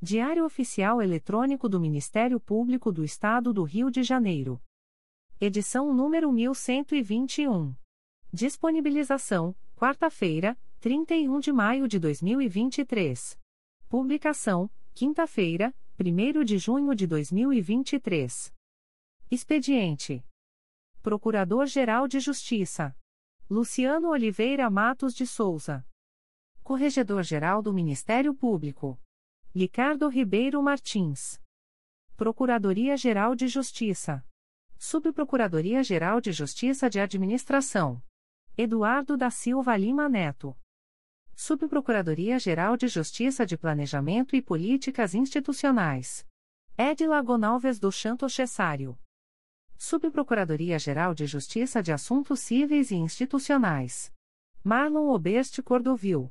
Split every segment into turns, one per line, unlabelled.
Diário Oficial Eletrônico do Ministério Público do Estado do Rio de Janeiro. Edição número 1121. Disponibilização: quarta-feira, 31 de maio de 2023. Publicação: quinta-feira, 1 de junho de 2023. Expediente: Procurador-Geral de Justiça Luciano Oliveira Matos de Souza. Corregedor-Geral do Ministério Público. Ricardo Ribeiro Martins. Procuradoria-Geral de Justiça. Subprocuradoria-Geral de Justiça de Administração. Eduardo da Silva Lima Neto. Subprocuradoria-Geral de Justiça de Planejamento e Políticas Institucionais. Edila Gonalves do Chanto Cessário. Subprocuradoria-Geral de Justiça de Assuntos Cíveis e Institucionais. Marlon Oberste Cordovil.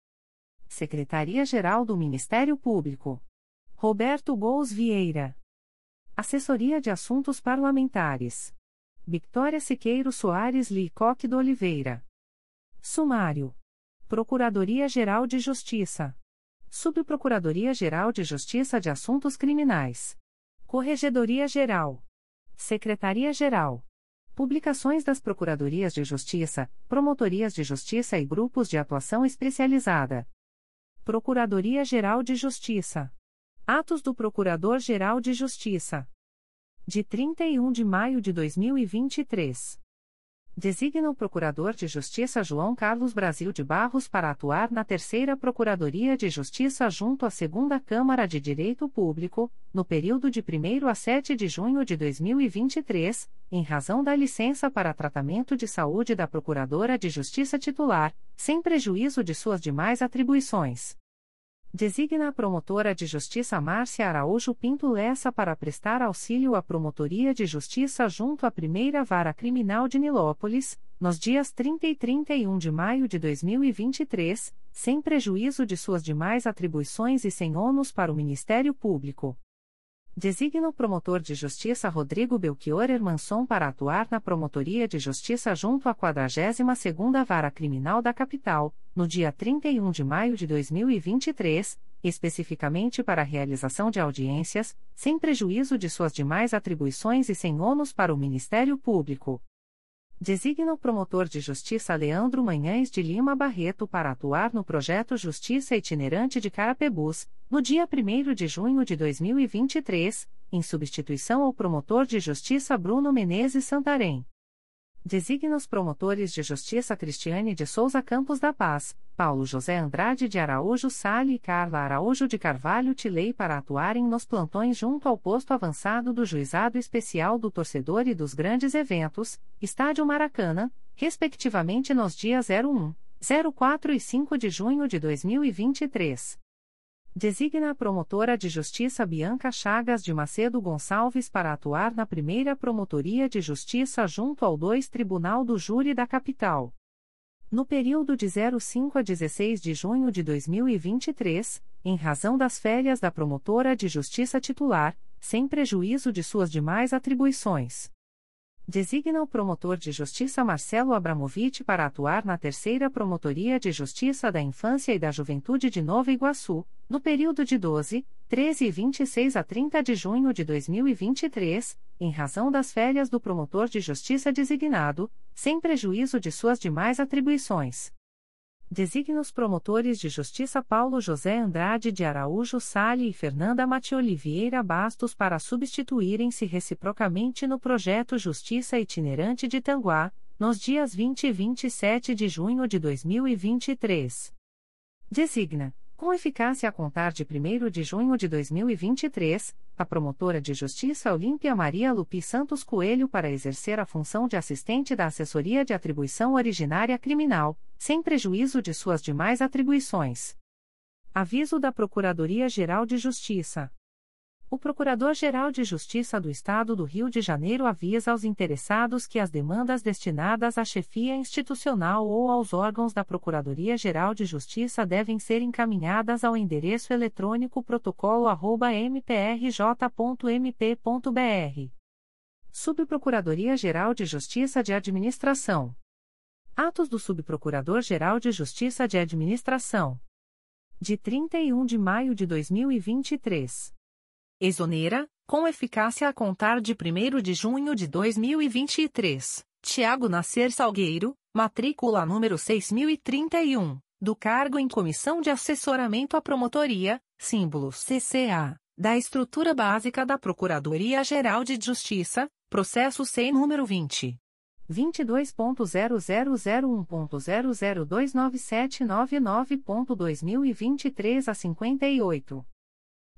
Secretaria-Geral do Ministério Público. Roberto Gous Vieira. Assessoria de Assuntos Parlamentares. Victoria Siqueiro Soares Licoque do Oliveira. Sumário. Procuradoria-Geral de Justiça. Subprocuradoria-Geral de Justiça de Assuntos Criminais. Corregedoria-Geral. Secretaria-Geral. Publicações das Procuradorias de Justiça, Promotorias de Justiça e Grupos de Atuação Especializada. Procuradoria-Geral de Justiça. Atos do Procurador-Geral de Justiça. De 31 de maio de 2023. Designa o Procurador de Justiça João Carlos Brasil de Barros para atuar na Terceira Procuradoria de Justiça junto à Segunda Câmara de Direito Público, no período de 1 a 7 de junho de 2023, em razão da licença para tratamento de saúde da Procuradora de Justiça titular, sem prejuízo de suas demais atribuições. Designa a promotora de justiça Márcia Araújo Pinto Lessa para prestar auxílio à Promotoria de Justiça junto à Primeira Vara Criminal de Nilópolis, nos dias 30 e 31 de maio de 2023, sem prejuízo de suas demais atribuições e sem ônus para o Ministério Público. Designa o promotor de justiça Rodrigo Belchior Hermanson para atuar na Promotoria de Justiça junto à 42ª Vara Criminal da Capital, no dia 31 de maio de 2023, especificamente para a realização de audiências, sem prejuízo de suas demais atribuições e sem ônus para o Ministério Público. Designa o promotor de justiça Leandro Manhães de Lima Barreto para atuar no projeto Justiça Itinerante de Carapebus, no dia 1 de junho de 2023, em substituição ao promotor de justiça Bruno Menezes Santarém. Designa os promotores de justiça Cristiane de Souza Campos da Paz, Paulo José Andrade de Araújo Sale e Carla Araújo de Carvalho Tilei para atuarem nos plantões junto ao posto avançado do Juizado Especial do Torcedor e dos Grandes Eventos, Estádio Maracanã, respectivamente nos dias 01, 04 e 5 de junho de 2023. Designa a promotora de justiça Bianca Chagas de Macedo Gonçalves para atuar na primeira Promotoria de Justiça junto ao 2 Tribunal do Júri da Capital. No período de 05 a 16 de junho de 2023, em razão das férias da promotora de justiça titular, sem prejuízo de suas demais atribuições. Designa o promotor de justiça Marcelo Abramovich para atuar na Terceira Promotoria de Justiça da Infância e da Juventude de Nova Iguaçu, no período de 12, 13 e 26 a 30 de junho de 2023, em razão das férias do promotor de justiça designado, sem prejuízo de suas demais atribuições. Designa os promotores de justiça Paulo José Andrade de Araújo Sale e Fernanda Matioli Vieira Bastos para substituírem-se reciprocamente no projeto Justiça Itinerante de Tanguá, nos dias 20 e 27 de junho de 2023. Designa com eficácia a contar de 1 de junho de 2023, a promotora de justiça Olímpia Maria Lupi Santos Coelho para exercer a função de assistente da assessoria de atribuição originária criminal, sem prejuízo de suas demais atribuições. Aviso da Procuradoria-Geral de Justiça. O Procurador-Geral de Justiça do Estado do Rio de Janeiro avisa aos interessados que as demandas destinadas à chefia institucional ou aos órgãos da Procuradoria-Geral de Justiça devem ser encaminhadas ao endereço eletrônico protocolo@mprj.mp.br. Subprocuradoria-Geral de Justiça de Administração. Atos do Subprocurador-Geral de Justiça de Administração. De 31 de maio de 2023. Exonera, com eficácia a contar de 1 de junho de 2023, Tiago Nascer Salgueiro, matrícula número 6031, do cargo em Comissão de Assessoramento à Promotoria, símbolo CCA, da Estrutura Básica da Procuradoria-Geral de Justiça, processo sem número 20. 22.0001.0029799.2023 a 58.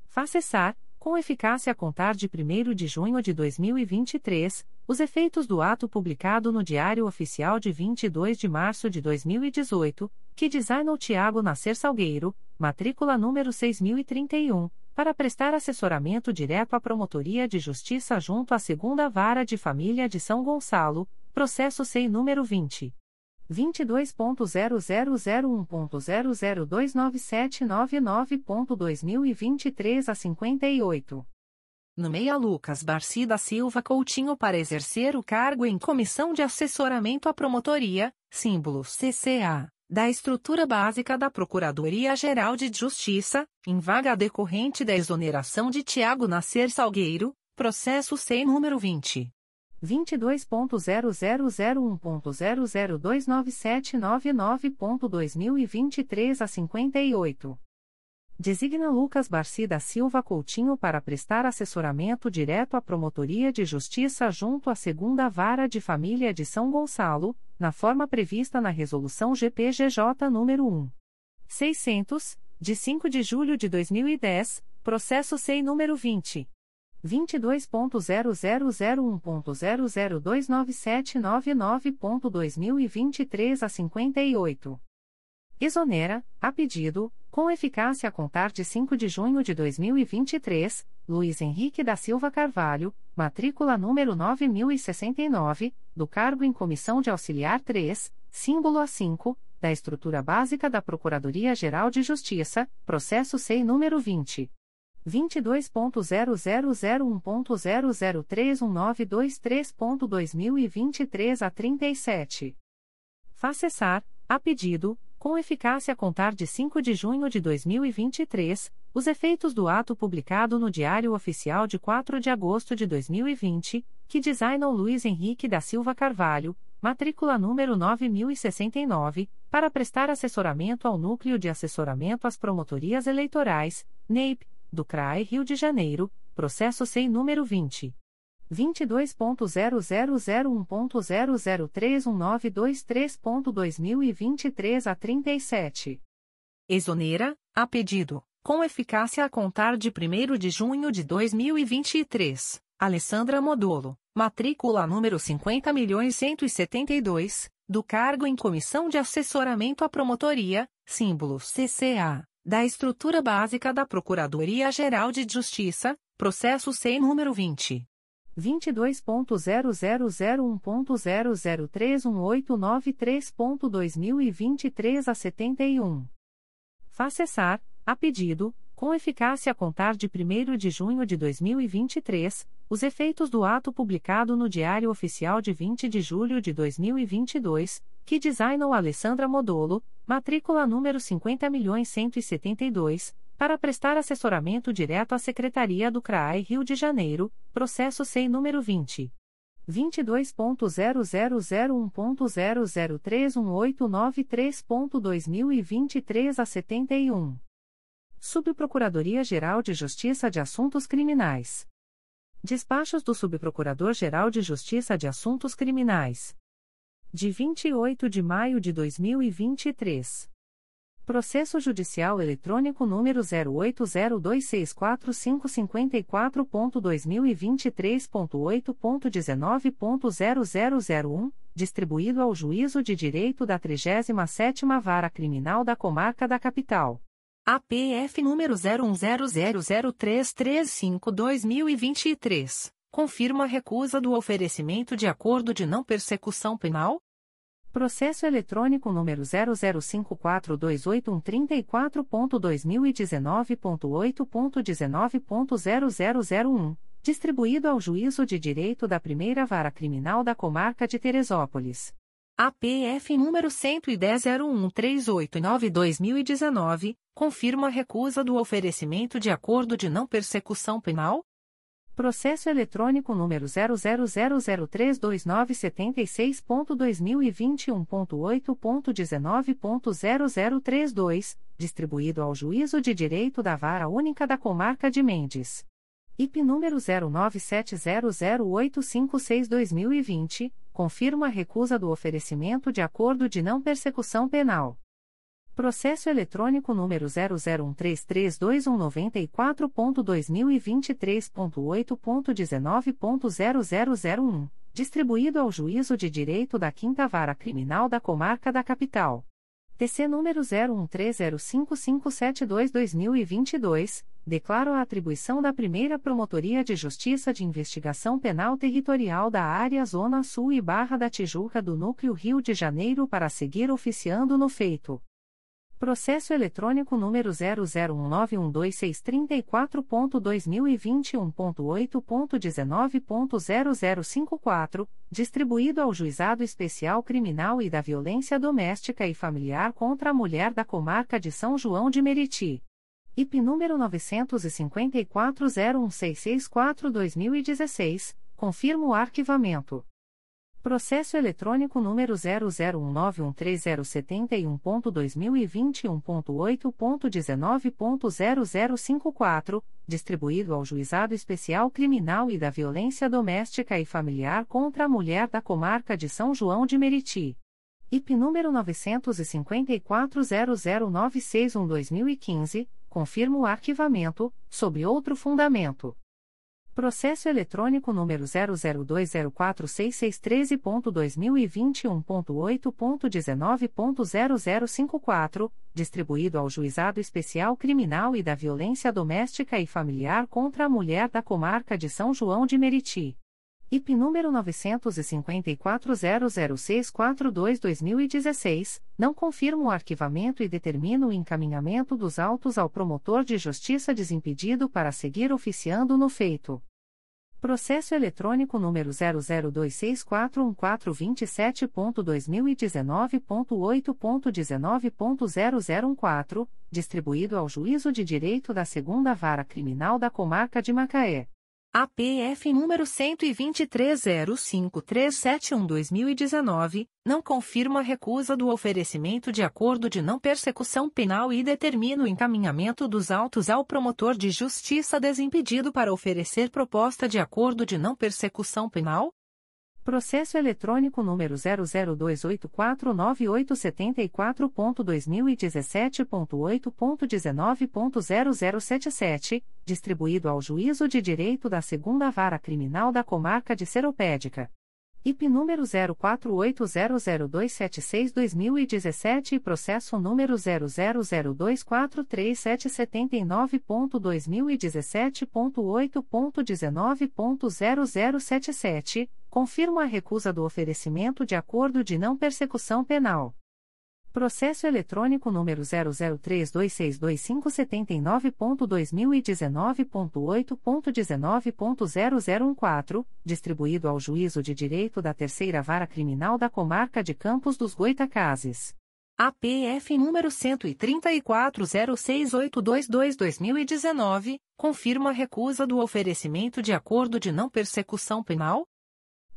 Facessar, com eficácia a contar de 1 de junho de 2023, os efeitos do ato publicado no Diário Oficial de 22 de março de 2018, que designou Tiago Nascer Salgueiro, matrícula número 6031, para prestar assessoramento direto à Promotoria de Justiça junto à Segunda Vara de Família de São Gonçalo, processo SEI número 20. 22.0001.0029799.2023 a 58. Nomeia Lucas Barci da Silva Coutinho para exercer o cargo em Comissão de Assessoramento à Promotoria, símbolo CCA, da Estrutura Básica da Procuradoria-Geral de Justiça, em vaga decorrente da exoneração de Tiago Nascer Salgueiro, processo sem número 20. 22.0001.0029799.2023 a 58. Designa Lucas Barci da Silva Coutinho para prestar assessoramento direto à Promotoria de Justiça junto à Segunda Vara de Família de São Gonçalo, na forma prevista na Resolução GPGJ nº 1. 600, de 5 de julho de 2010, processo SEI número 20. 22.0001.0029799.2023 a 58. Exonera, a pedido, com eficácia a contar de 5 de junho de 2023, Luiz Henrique da Silva Carvalho, matrícula número 9069, do cargo em Comissão de Auxiliar 3, símbolo A5, da Estrutura Básica da Procuradoria-Geral de Justiça, processo SEI número 20. 22.0001.0031923.2023 a 37. Facessar, a pedido, com eficácia a contar de 5 de junho de 2023, os efeitos do ato publicado no Diário Oficial de 4 de agosto de 2020, que designou Luiz Henrique da Silva Carvalho, matrícula número 9069, para prestar assessoramento ao Núcleo de Assessoramento às Promotorias Eleitorais, NEIP, do CRAE Rio de Janeiro, processo sem número 20. 22.0001.0031923.2023 a 37. Exonera, a pedido, com eficácia a contar de 1 de junho de 2023, Alessandra Modolo, matrícula número 50.172, do cargo em Comissão de Assessoramento à Promotoria, símbolo CCA da Estrutura Básica da Procuradoria-Geral de Justiça, processo sem número 20. 22.0001.0031893.2023 a 71. Facessar, a pedido, com eficácia a contar de 1 de junho de 2023, os efeitos do ato publicado no Diário Oficial de 20 de julho de 2022, que designou Alessandra Modolo, matrícula número 50.172, para prestar assessoramento direto à Secretaria do CRAI Rio de Janeiro, processo SEI número 20. 22.0001.0031893.2023 a 71. Subprocuradoria-Geral de Justiça de Assuntos Criminais. Despachos do Subprocurador-Geral de Justiça de Assuntos Criminais. De 28 de maio de 2023. Processo Judicial Eletrônico número 080264554.2023.8.19.0001, distribuído ao Juízo de Direito da 37ª Vara Criminal da Comarca da Capital.
APF número 01000335-2023, confirma a recusa do oferecimento de acordo de não persecução penal?
Processo eletrônico número 005428134.2019.8.19.0001, distribuído ao Juízo de Direito da Primeira Vara Criminal da Comarca de Teresópolis.
APF número 110.01389-2019, confirma a recusa do oferecimento de acordo de não persecução penal?
Processo eletrônico número 000032976.2021.8.19.0032, distribuído ao Juízo de Direito da Vara Única da Comarca de Mendes. IP número 09700856-2020, confirma a recusa do oferecimento de acordo de não persecução penal. Processo eletrônico número 001332194.2023.8.19.0001, distribuído ao Juízo de Direito da Quinta Vara Criminal da Comarca da Capital. TC número 01305572-2022, declaro a atribuição da primeira Promotoria de Justiça de Investigação Penal Territorial da Área Zona Sul e Barra da Tijuca do Núcleo Rio de Janeiro para seguir oficiando no feito. Processo eletrônico número 001912634.2021.8.19.0054, distribuído ao Juizado Especial Criminal e da Violência Doméstica e Familiar contra a Mulher da Comarca de São João de Meriti. IP número 954-01664-2016, confirma o arquivamento. Processo eletrônico número 001913071.2021.8.19.0054, distribuído ao Juizado Especial Criminal e da Violência Doméstica e Familiar contra a Mulher da Comarca de São João de Meriti. IP número 954-00961-2015, confirma o arquivamento, sob outro fundamento. Processo eletrônico número 002046613.2021.8.19.0054, distribuído ao Juizado Especial Criminal e da Violência Doméstica e Familiar contra a Mulher da Comarca de São João de Meriti. IP número 954-00642-2016, não confirma o arquivamento e determina o encaminhamento dos autos ao promotor de justiça desimpedido para seguir oficiando no feito. Processo eletrônico número 002641427.2019.8.19.0014, distribuído ao Juízo de Direito da Segunda Vara Criminal da Comarca de Macaé.
APF número 12305371-2019, não confirma a recusa do oferecimento de acordo de não persecução penal e determina o encaminhamento dos autos ao promotor de justiça desimpedido para oferecer proposta de acordo de não persecução penal?
Processo eletrônico número 002849874.2017.8.19.0077, distribuído ao Juízo de Direito da Segunda Vara Criminal da Comarca de Seropédica. IP número 04800276-2017 e processo número 000243779.2017.8.19.0077, confirma a recusa do oferecimento de acordo de não persecução penal. Processo eletrônico número 003262579.2019.8.19.0014, distribuído ao Juízo de Direito da Terceira Vara Criminal da Comarca de Campos dos Goitacazes.
APF número 13406822-2019, confirma a recusa do oferecimento de acordo de não persecução penal?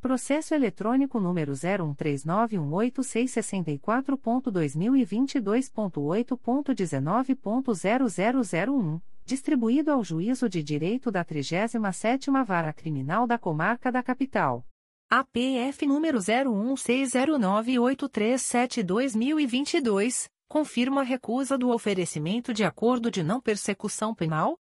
Processo eletrônico número 013918664.2022.8.19.0001, distribuído ao Juízo de Direito da 37ª Vara Criminal da Comarca da Capital.
APF número 01609837-2022, confirma a recusa do oferecimento de acordo de não persecução penal?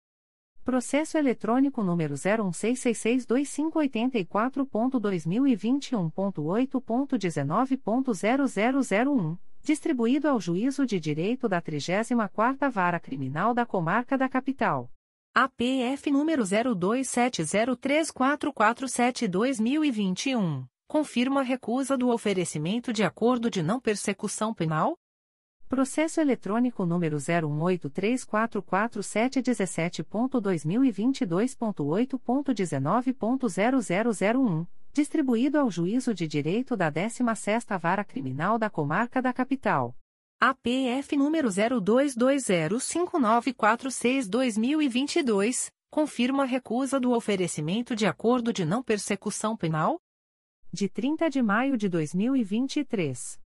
Processo eletrônico número 016662584.2021.8.19.0001, distribuído ao Juízo de Direito da 34ª Vara Criminal da Comarca da Capital.
APF número 02703447-2021, confirma a recusa do oferecimento de acordo de não persecução penal?
Processo eletrônico número 018344717.2022.8.19.0001, distribuído ao Juízo de Direito da 16ª Vara Criminal da Comarca da Capital.
APF número 02205946-2022, confirma a recusa do oferecimento de acordo de não persecução penal?
De 30 de maio de 2023.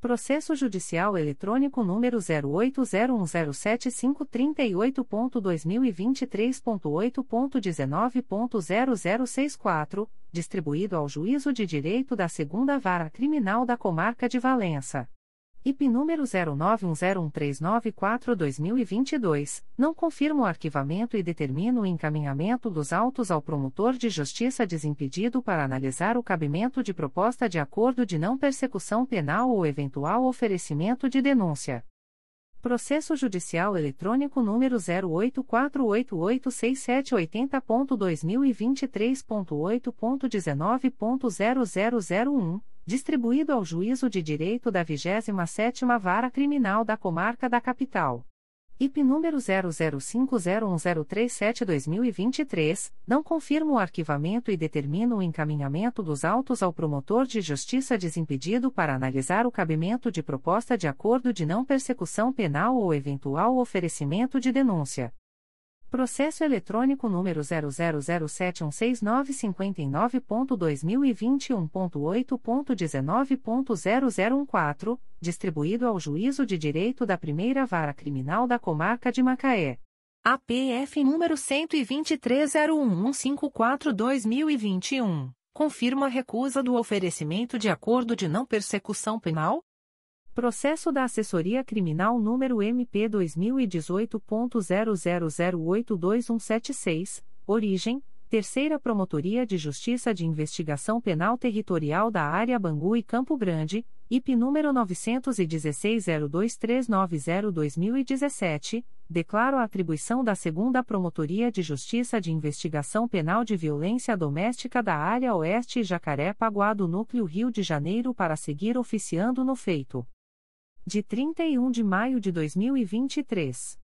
Processo Judicial Eletrônico número 080175338.2023.8.19.0064, distribuído ao Juízo de Direito da Segunda Vara Criminal da Comarca de Valença. IP número 091394-2022, não confirma o arquivamento e determina o encaminhamento dos autos ao promotor de justiça desimpedido para analisar o cabimento de proposta de acordo de não persecução penal ou eventual oferecimento de denúncia. Processo Judicial Eletrônico número 084886780.2023.8.19.0001 distribuído ao Juízo de Direito da 27ª Vara Criminal da Comarca da Capital. IP número 00501037-2023, não confirma o arquivamento e determina o encaminhamento dos autos ao promotor de justiça desimpedido para analisar o cabimento de proposta de acordo de não persecução penal ou eventual oferecimento de denúncia. Processo eletrônico número 000716959.2021.8.19.0014, distribuído ao Juízo de Direito da Primeira Vara Criminal da Comarca de Macaé.
APF número 12301154-2021, confirma a recusa do oferecimento de acordo de não persecução penal?
Processo da Assessoria Criminal número MP 2018.00082176, origem, Terceira Promotoria de Justiça de Investigação Penal Territorial da Área Bangu e Campo Grande, IP número 916-02390-2017, declaro a atribuição da Segunda Promotoria de Justiça de Investigação Penal de Violência Doméstica da Área Oeste e Jacaré-Paguá do Núcleo Rio de Janeiro para seguir oficiando no feito de 31 de maio de 2023.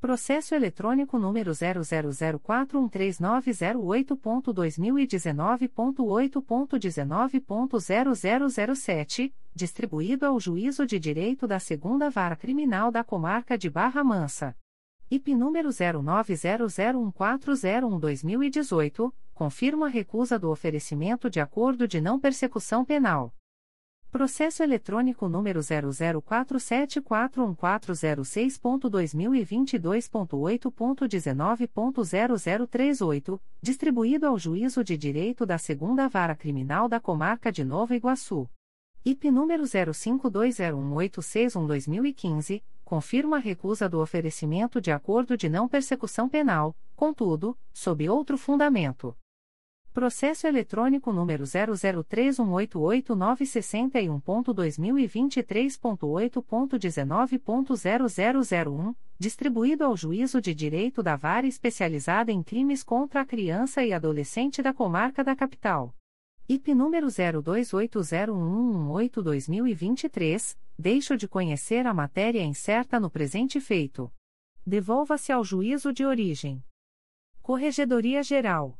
Processo eletrônico número 000413908.2019.8.19.0007, distribuído ao Juízo de Direito da Segunda Vara Criminal da Comarca de Barra Mansa. IP número 09001401-2018, confirma a recusa do oferecimento de acordo de não persecução penal Processo eletrônico número 004741406.2022.8.19.0038, distribuído ao Juízo de Direito da Segunda Vara Criminal da Comarca de Nova Iguaçu. IP número 05201861-2015, confirma a recusa do oferecimento de acordo de não persecução penal, contudo, sob outro fundamento. Processo eletrônico número 003189961.2023.8.19.0001, distribuído ao Juízo de Direito da Vara Especializada em Crimes contra a Criança e Adolescente da Comarca da Capital. IP número 02801118-2023, deixo de conhecer a matéria incerta no presente feito. Devolva-se ao juízo de origem. Corregedoria Geral.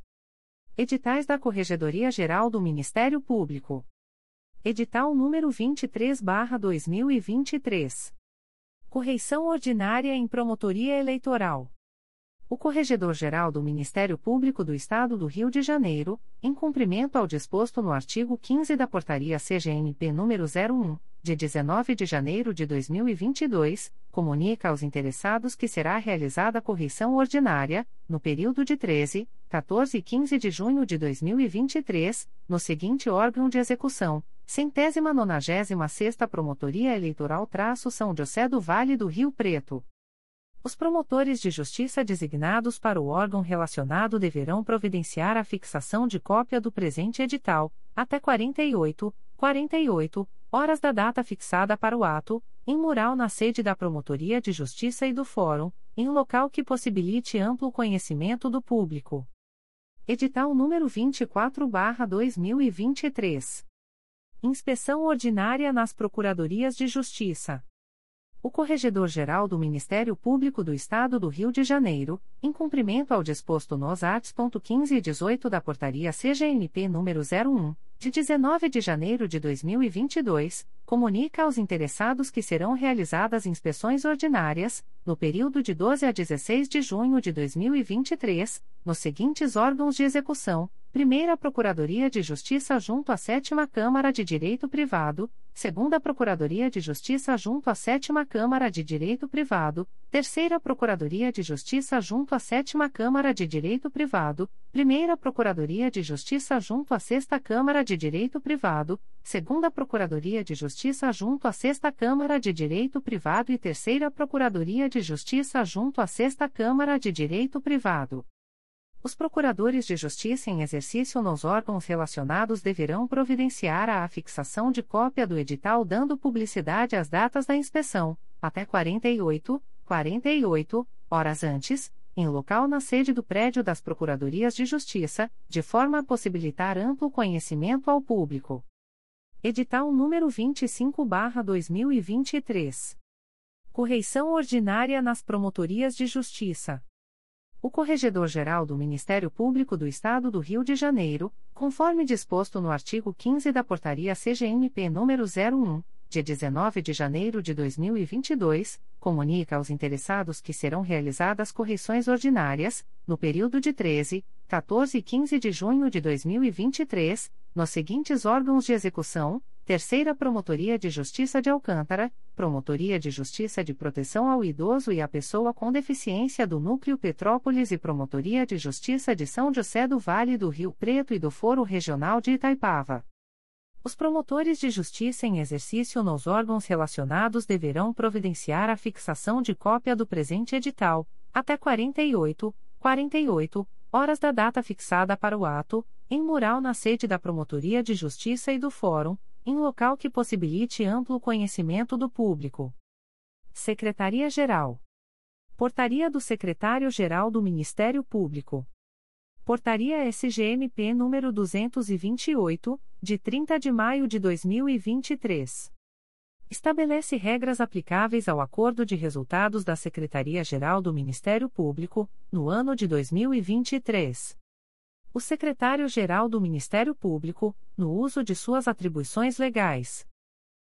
Editais da Corregedoria Geral do Ministério Público. Edital número 23/2023. Correição ordinária em Promotoria Eleitoral. O Corregedor-Geral do Ministério Público do Estado do Rio de Janeiro, em cumprimento ao disposto no artigo 15 da Portaria CGNP nº 01, de 19 de janeiro de 2022, comunica aos interessados que será realizada a correição ordinária, no período de 13, 14 e 15 de junho de 2023, no seguinte órgão de execução: Centésima nonagésima sexta Promotoria Eleitoral traço São José do Vale do Rio Preto. Os promotores de justiça designados para o órgão relacionado deverão providenciar a fixação de cópia do presente edital, até 48, 48 horas da data fixada para o ato, em mural na sede da Promotoria de Justiça e do Fórum, em local que possibilite amplo conhecimento do público. Edital número 24/2023. Inspeção ordinária nas Procuradorias de Justiça o Corregedor-Geral do Ministério Público do Estado do Rio de Janeiro, em cumprimento ao disposto nos arts. 15 e 18 da Portaria CGNP nº 01, de 19 de janeiro de 2022, comunica aos interessados que serão realizadas inspeções ordinárias, no período de 12 a 16 de junho de 2023, nos seguintes órgãos de execução: Primeira Procuradoria de Justiça junto à Sétima Câmara de Direito Privado, Segunda Procuradoria de Justiça junto à Sétima Câmara de Direito Privado, Terceira Procuradoria de Justiça junto à Sétima Câmara de Direito Privado, Primeira Procuradoria de Justiça junto à Sexta Câmara de Direito Privado, Segunda Procuradoria de Justiça junto à Sexta Câmara de Direito Privado e Terceira Procuradoria de Justiça junto à Sexta Câmara de Direito Privado. Os procuradores de justiça em exercício nos órgãos relacionados deverão providenciar a afixação de cópia do edital dando publicidade às datas da inspeção, até 48, 48 horas antes, em local na sede do prédio das Procuradorias de Justiça, de forma a possibilitar amplo conhecimento ao público. Edital número 25/2023. Correição ordinária nas Promotorias de Justiça. O Corregedor-Geral do Ministério Público do Estado do Rio de Janeiro, conforme disposto no artigo 15 da Portaria CGNP nº 01, de 19 de janeiro de 2022, comunica aos interessados que serão realizadas correções ordinárias, no período de 13, 14 e 15 de junho de 2023, nos seguintes órgãos de execução: Terceira Promotoria de Justiça de Alcântara, Promotoria de Justiça de Proteção ao Idoso e à Pessoa com Deficiência do Núcleo Petrópolis e Promotoria de Justiça de São José do Vale do Rio Preto e do Foro Regional de Itaipava. Os promotores de justiça em exercício nos órgãos relacionados deverão providenciar a fixação de cópia do presente edital, até 48, 48 horas da data fixada para o ato, em mural na sede da Promotoria de Justiça e do Fórum, em local que possibilite amplo conhecimento do público. Secretaria-Geral. Portaria do Secretário-Geral do Ministério Público. Portaria SGMP número 228, de 30 de maio de 2023. Estabelece regras aplicáveis ao acordo de resultados da Secretaria-Geral do Ministério Público, no ano de 2023 o secretário-geral do Ministério Público, no uso de suas atribuições legais.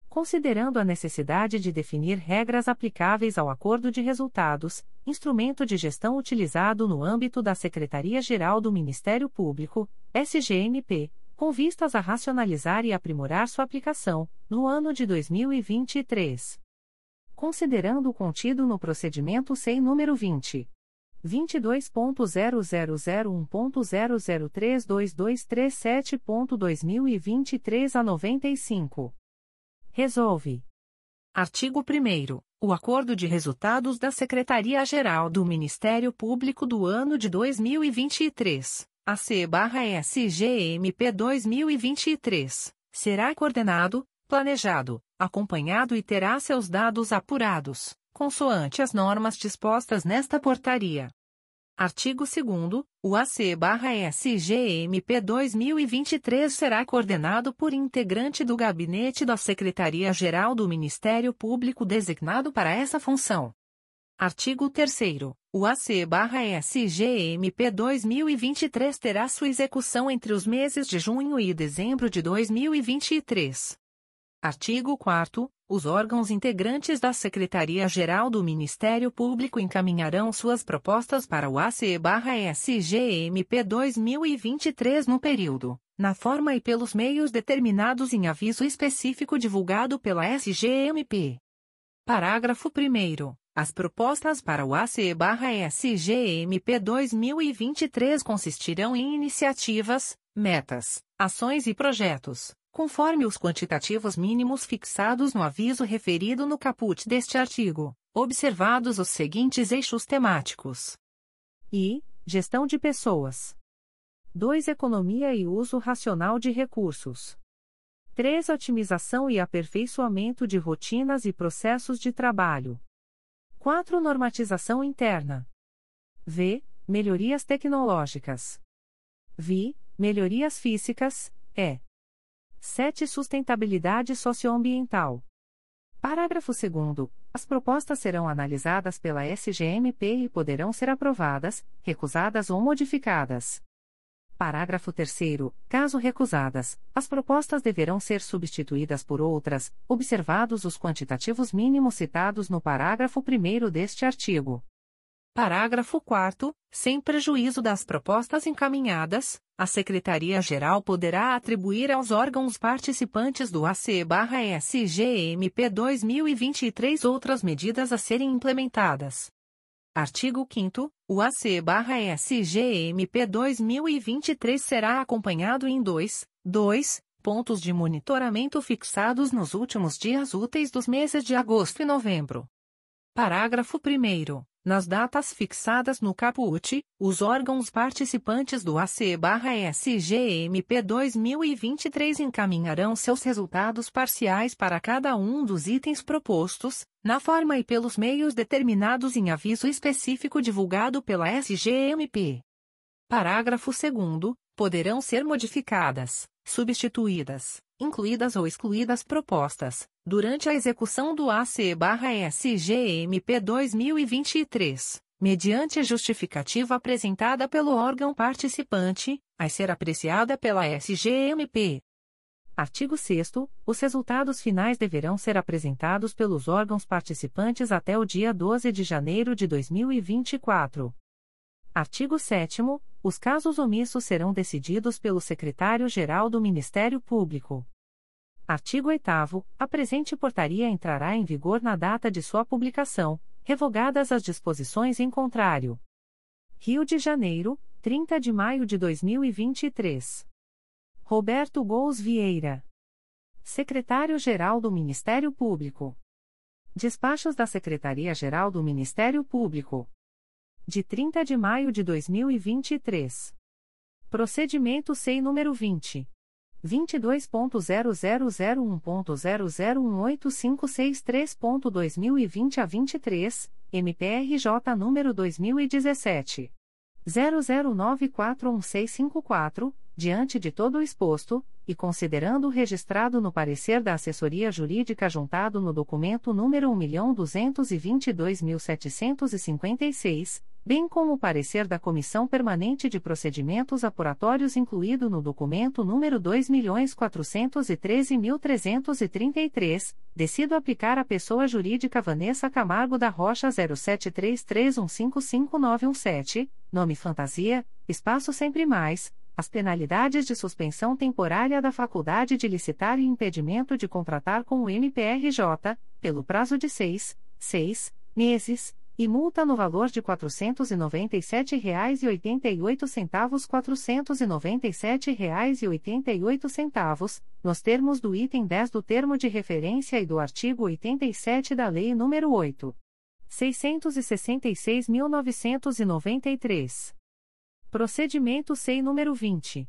Considerando a necessidade de definir regras aplicáveis ao acordo de resultados, instrumento de gestão utilizado no âmbito da Secretaria-Geral do Ministério Público, SGMP, com vistas a racionalizar e aprimorar sua aplicação, no ano de 2023. Considerando o contido no procedimento SEI número 20. 22.0001.0032237.2023 a 95. Resolve.
Artigo 1 O acordo de resultados da Secretaria-Geral do Ministério Público do ano de 2023, AC-SGMP 2023, será coordenado, planejado, acompanhado e terá seus dados apurados consoante as normas dispostas nesta portaria. Artigo 2 o AC-SGMP 2023 será coordenado por integrante do gabinete da Secretaria-Geral do Ministério Público designado para essa função. Artigo 3 o AC-SGMP 2023 terá sua execução entre os meses de junho e dezembro de 2023. Artigo 4 Os órgãos integrantes da Secretaria-Geral do Ministério Público encaminharão suas propostas para o ACE-SGMP 2023 no período, na forma e pelos meios determinados em aviso específico divulgado pela SGMP. Parágrafo 1 As propostas para o ACE-SGMP 2023 consistirão em iniciativas, metas, ações e projetos conforme os quantitativos mínimos fixados no aviso referido no caput deste artigo, observados os seguintes eixos temáticos:
I. Gestão de pessoas. 2. Economia e uso racional de recursos. 3. Otimização e aperfeiçoamento de rotinas e processos de trabalho. 4. Normatização interna. V. Melhorias tecnológicas. Vi. Melhorias físicas. E. 7. Sustentabilidade socioambiental. Parágrafo 2. As propostas serão analisadas pela SGMP e poderão ser aprovadas, recusadas ou modificadas. Parágrafo 3. Caso recusadas, as propostas deverão ser substituídas por outras, observados os quantitativos mínimos citados no parágrafo 1 deste artigo.
Parágrafo 4. Sem prejuízo das propostas encaminhadas, a Secretaria-Geral poderá atribuir aos órgãos participantes do ACE-SGMP 2023 outras medidas a serem implementadas. Artigo 5 O ACE-SGMP 2023 será acompanhado em dois, dois pontos de monitoramento fixados nos últimos dias úteis dos meses de agosto e novembro. Parágrafo 1 nas datas fixadas no caput, os órgãos participantes do ACE-SGMP 2023 encaminharão seus resultados parciais para cada um dos itens propostos, na forma e pelos meios determinados em aviso específico divulgado pela SGMP. Parágrafo 2. Poderão ser modificadas, substituídas, incluídas ou excluídas propostas, durante a execução do ACE-SGMP 2023, mediante justificativa apresentada pelo órgão participante, a ser apreciada pela SGMP.
Artigo 6 Os resultados finais deverão ser apresentados pelos órgãos participantes até o dia 12 de janeiro de 2024. Artigo 7 Os casos omissos serão decididos pelo Secretário-Geral do Ministério Público. Artigo 8 A presente portaria entrará em vigor na data de sua publicação, revogadas as disposições em contrário. Rio de Janeiro, 30 de maio de 2023. Roberto Gous Vieira. Secretário-Geral do Ministério Público. Despachos da Secretaria-Geral do Ministério Público de 30 de maio de 2023. Procedimento SEI número 20. 22.0001.0018563.2020 a 23, MPRJ número 2017. 00941654, diante de todo o exposto, e considerando registrado no parecer da assessoria jurídica juntado no documento número 1.222.756, bem como o parecer da Comissão Permanente de Procedimentos Apuratórios incluído no documento número 2.413.333, decido aplicar à pessoa jurídica Vanessa Camargo da Rocha 0733155917, nome fantasia, espaço sempre mais, as penalidades de suspensão temporária da faculdade de licitar e impedimento de contratar com o MPRJ, pelo prazo de seis, seis meses, e multa no valor de R$ 497,88 R$ 497,88, nos termos do item 10 do termo de referência e do artigo 87 da Lei nº 8. 666.993. Procedimento SEI número 20.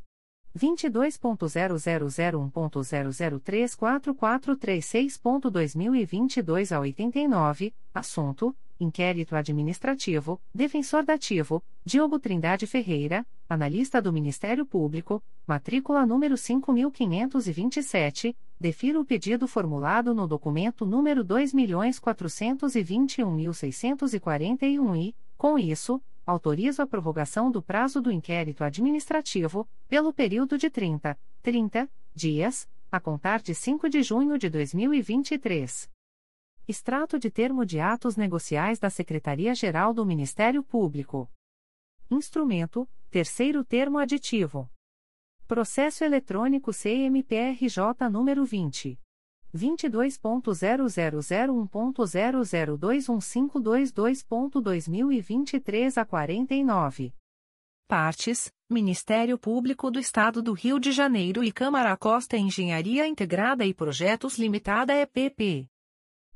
22.0001.0034436.2022 a 89, assunto Inquérito Administrativo, Defensor Dativo, Diogo Trindade Ferreira, Analista do Ministério Público, matrícula número 5527, defiro o pedido formulado no documento número 2.421.641 e, com isso, autorizo a prorrogação do prazo do inquérito administrativo, pelo período de 30, 30 dias, a contar de 5 de junho de 2023. Extrato de termo de atos negociais da Secretaria-Geral do Ministério Público. Instrumento: Terceiro termo aditivo. Processo eletrônico CMPRJ número 20 22.0001.0021522.2023 a 49.
Partes: Ministério Público do Estado do Rio de Janeiro e Câmara Costa Engenharia Integrada e Projetos Limitada EPP.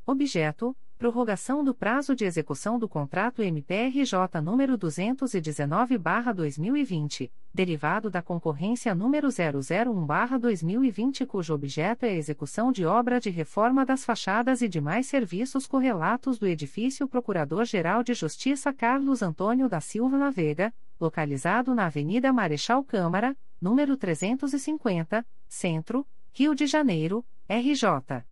Objeto: prorrogação do prazo de execução do contrato MPRJ número 219/2020, derivado da concorrência número 001/2020, cujo objeto é a execução de obra de reforma das fachadas e demais serviços correlatos do edifício Procurador-Geral de Justiça Carlos Antônio da Silva Navega localizado na Avenida Marechal Câmara, número 350, Centro, Rio de Janeiro, RJ.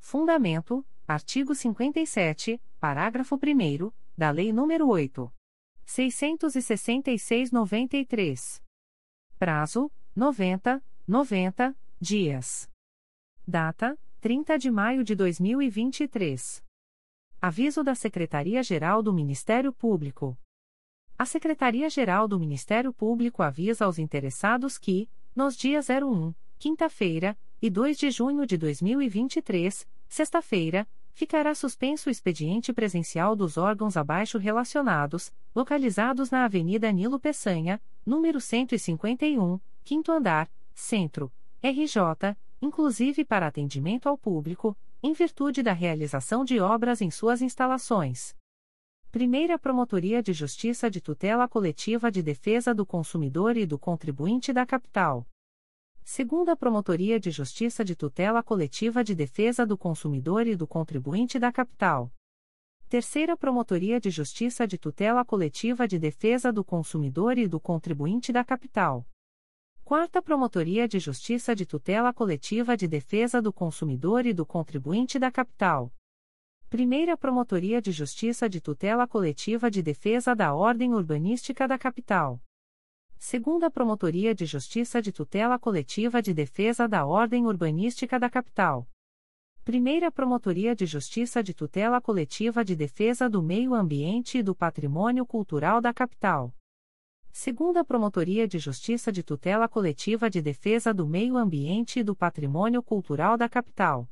Fundamento: artigo 57, parágrafo 1 da Lei nº 8. 666/93. Prazo: 90, 90 dias. Data: 30 de maio de 2023. Aviso da Secretaria-Geral do Ministério Público. A Secretaria-Geral do Ministério Público avisa aos interessados que, nos dias 01, quinta-feira, e 2 de junho de 2023, sexta-feira, ficará suspenso o expediente presencial dos órgãos abaixo relacionados, localizados na Avenida Nilo Peçanha, número 151, quinto andar, Centro, RJ, inclusive para atendimento ao público, em virtude da realização de obras em suas instalações. Primeira Promotoria de Justiça de Tutela Coletiva de Defesa do Consumidor e do Contribuinte da Capital. Segunda Promotoria de Justiça de Tutela Coletiva de Defesa do Consumidor e do Contribuinte da Capital. Terceira Promotoria de Justiça de Tutela Coletiva de Defesa do Consumidor e do Contribuinte da Capital. Quarta Promotoria de Justiça de Tutela Coletiva de Defesa do Consumidor e do Contribuinte da Capital. Primeira Promotoria de Justiça de Tutela Coletiva de Defesa da Ordem Urbanística da Capital. Segunda Promotoria de Justiça de Tutela Coletiva de Defesa da Ordem Urbanística da Capital. Primeira Promotoria de Justiça de Tutela Coletiva de Defesa do Meio Ambiente e do Patrimônio Cultural da Capital. Segunda Promotoria de Justiça de Tutela Coletiva de Defesa do Meio Ambiente e do Patrimônio Cultural da Capital.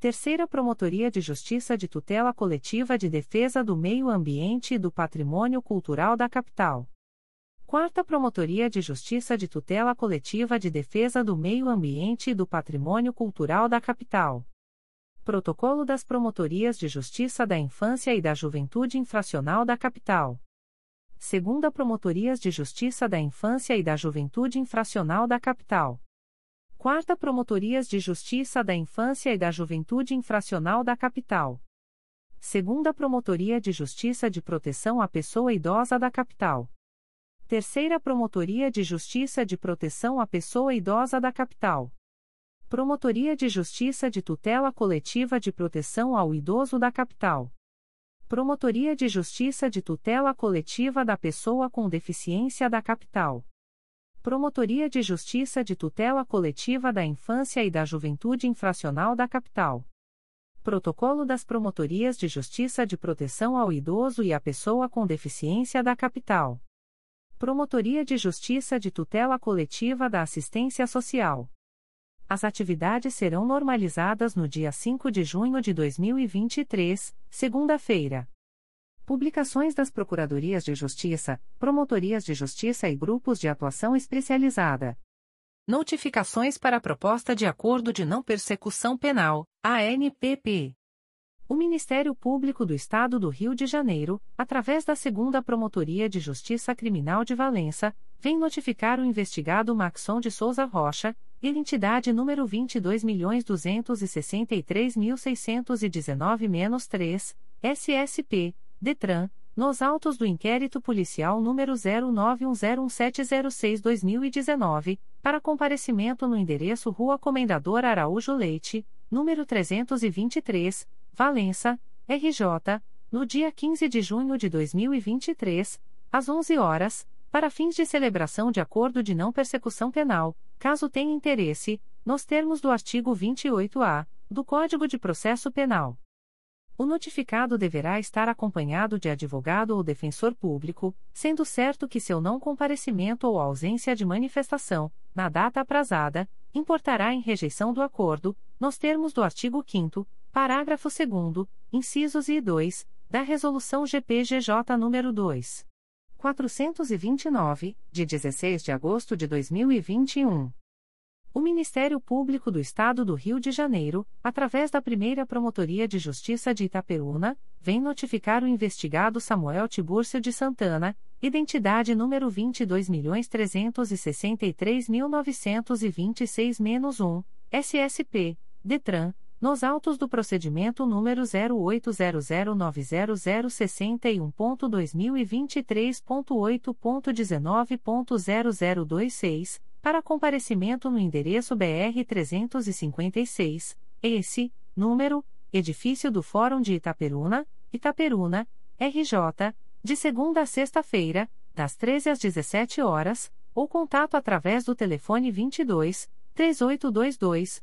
Terceira Promotoria de Justiça de Tutela Coletiva de Defesa do Meio Ambiente e do Patrimônio Cultural da Capital. Quarta Promotoria de Justiça de Tutela Coletiva de Defesa do Meio Ambiente e do Patrimônio Cultural da Capital. Protocolo das Promotorias de Justiça da Infância e da Juventude Infracional da Capital. Segunda Promotorias de Justiça da Infância e da Juventude Infracional da Capital. Quarta Promotorias de Justiça da Infância e da Juventude Infracional da Capital. Segunda Promotoria de Justiça de Proteção à Pessoa Idosa da Capital. Terceira Promotoria de Justiça de Proteção à Pessoa Idosa da Capital. Promotoria de Justiça de Tutela Coletiva de Proteção ao Idoso da Capital. Promotoria de Justiça de Tutela Coletiva da Pessoa com Deficiência da Capital. Promotoria de Justiça de Tutela Coletiva da Infância e da Juventude Infracional da Capital. Protocolo das Promotorias de Justiça de Proteção ao Idoso e à Pessoa com Deficiência da Capital. Promotoria de Justiça de Tutela Coletiva da Assistência Social. As atividades serão normalizadas no dia 5 de junho de 2023, segunda-feira. Publicações das Procuradorias de Justiça, Promotorias de Justiça e Grupos de Atuação Especializada.
Notificações para a Proposta de Acordo de Não Persecução Penal, ANPP.
O Ministério Público do Estado do Rio de Janeiro, através da Segunda Promotoria de Justiça Criminal de Valença, vem notificar o investigado Maxon de Souza Rocha, identidade número 22.263.619-3, SSP Detran, nos autos do inquérito policial número 09101706-2019, para comparecimento no endereço Rua Comendador Araújo Leite, número 323, Valença, RJ, no dia 15 de junho de 2023, às 11 horas, para fins de celebração de acordo de não persecução penal, caso tenha interesse, nos termos do artigo 28-A do Código de Processo Penal. O notificado deverá estar acompanhado de advogado ou defensor público, sendo certo que seu não comparecimento ou ausência de manifestação, na data aprazada, importará em rejeição do acordo, nos termos do artigo 5 parágrafo 2 incisos e 2, da Resolução GPGJ nº 2. 429, de 16 de agosto de 2021. O Ministério Público do Estado do Rio de Janeiro, através da primeira Promotoria de Justiça de Itaperuna, vem notificar o investigado Samuel Tibúrcio de Santana, identidade número 22.363.926-1, SSP, DETRAN, nos autos do procedimento número 080090061.2023.8.19.0026 para comparecimento no endereço BR 356, esse, número, edifício do Fórum de Itaperuna, Itaperuna, RJ, de segunda a sexta-feira, das 13 às 17 horas, ou contato através do telefone 22 3822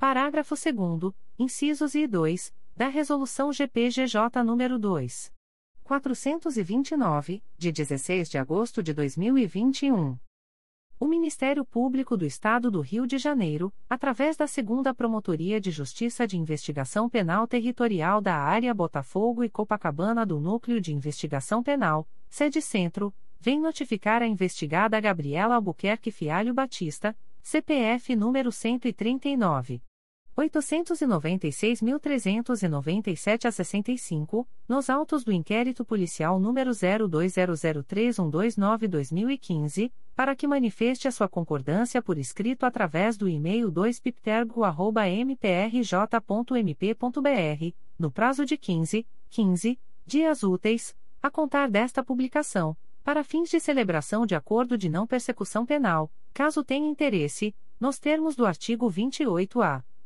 parágrafo 2 incisos e 2, da Resolução GPGJ nº 2. 429, de 16 de agosto de 2021. O Ministério Público do Estado do Rio de Janeiro, através da Segunda Promotoria de Justiça de Investigação Penal Territorial da Área Botafogo e Copacabana do Núcleo de Investigação Penal, sede Centro, vem notificar a investigada Gabriela Albuquerque Fialho Batista, CPF número 139. 896.397 a 65, nos autos do inquérito policial número 02003129-2015, para que manifeste a sua concordância por escrito através do e-mail 2piptergo.mprj.mp.br, no prazo de 15, 15 dias úteis, a contar desta publicação, para fins de celebração de acordo de não persecução penal, caso tenha interesse, nos termos do artigo 28-A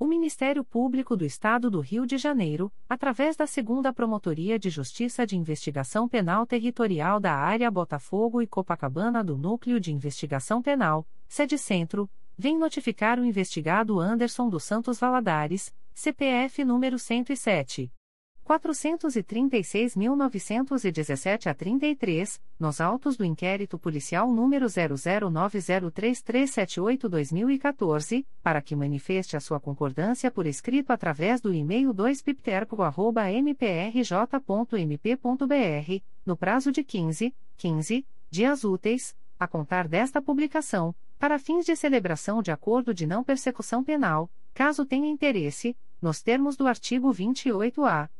O Ministério Público do Estado do Rio de Janeiro, através da Segunda Promotoria de Justiça de Investigação Penal Territorial da Área Botafogo e Copacabana do Núcleo de Investigação Penal, sede Centro, vem notificar o investigado Anderson dos Santos Valadares, CPF número 107. 436.917 a 33, nos autos do inquérito policial número 00903378-2014, para que manifeste a sua concordância por escrito através do e-mail 2pipterco.mprj.mp.br, no prazo de 15, 15 dias úteis, a contar desta publicação, para fins de celebração de acordo de não persecução penal, caso tenha interesse, nos termos do artigo 28-A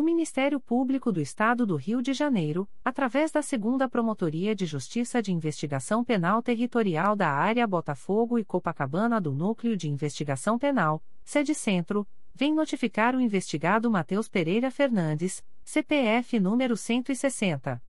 O Ministério Público do Estado do Rio de Janeiro, através da Segunda Promotoria de Justiça de Investigação Penal Territorial da Área Botafogo e Copacabana do Núcleo de Investigação Penal, sede Centro, vem notificar o investigado Matheus Pereira Fernandes, CPF número 160.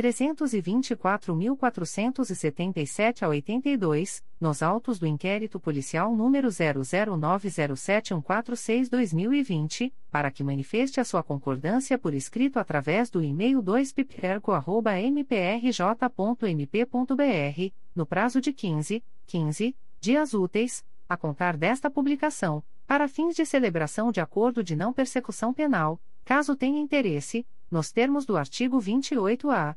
324.477 a 82, nos autos do inquérito policial número 00907146-2020, para que manifeste a sua concordância por escrito através do e-mail 2piperco.mprj.mp.br, no prazo de 15, 15 dias úteis, a contar desta publicação, para fins de celebração de acordo de não persecução penal, caso tenha interesse, nos termos do artigo 28-A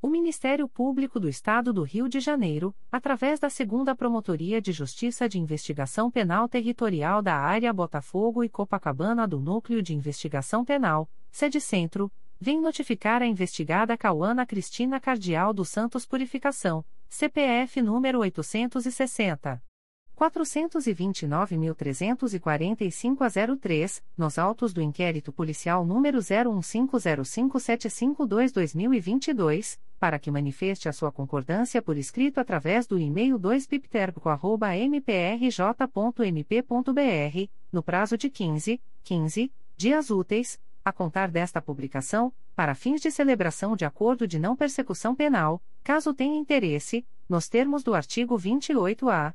O Ministério Público do Estado do Rio de Janeiro, através da Segunda Promotoria de Justiça de Investigação Penal Territorial da Área Botafogo e Copacabana do Núcleo de Investigação Penal, sede Centro, vem notificar a investigada Cauana Cristina Cardial dos Santos Purificação, CPF número 860. 429.345 a 03, nos autos do inquérito policial número 01505752-2022, para que manifeste a sua concordância por escrito através do e-mail 2pipterbo.mprj.mp.br, no prazo de 15, 15 dias úteis, a contar desta publicação, para fins de celebração de acordo de não persecução penal, caso tenha interesse, nos termos do artigo 28-A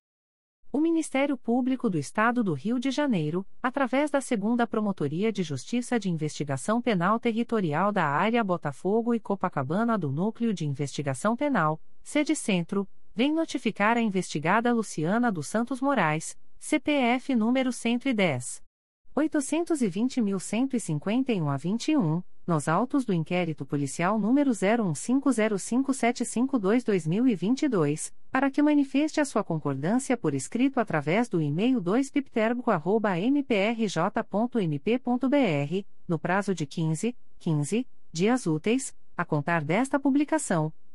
O Ministério Público do Estado do Rio de Janeiro, através da Segunda Promotoria de Justiça de Investigação Penal Territorial da Área Botafogo e Copacabana do Núcleo de Investigação Penal, sede Centro, vem notificar a investigada Luciana dos Santos Moraes, CPF número 110. 820.151 a 21, nos autos do inquérito policial número 01505752-2022, para que manifeste a sua concordância por escrito através do e-mail 2pipterbo.mprj.mp.br, no prazo de 15, 15 dias úteis, a contar desta publicação,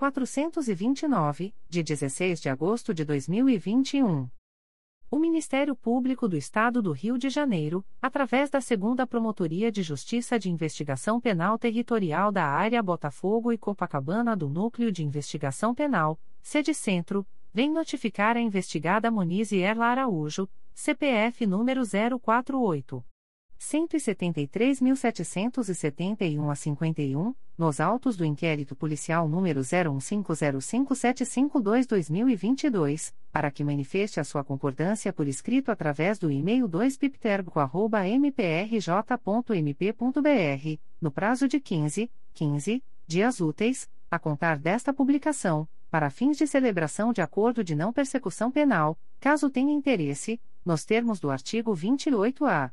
429, de 16 de agosto de 2021. O Ministério Público do Estado do Rio de Janeiro, através da Segunda Promotoria de Justiça de Investigação Penal Territorial da Área Botafogo e Copacabana do Núcleo de Investigação Penal, sede Centro, vem notificar a investigada Monize Erla Araújo, CPF número 048. 173.771 a 51, nos autos do inquérito policial número 01505752-2022, para que manifeste a sua concordância por escrito através do e-mail 2pipterbo.mprj.mp.br, no prazo de 15, 15 dias úteis, a contar desta publicação, para fins de celebração de acordo de não persecução penal, caso tenha interesse, nos termos do artigo 28-A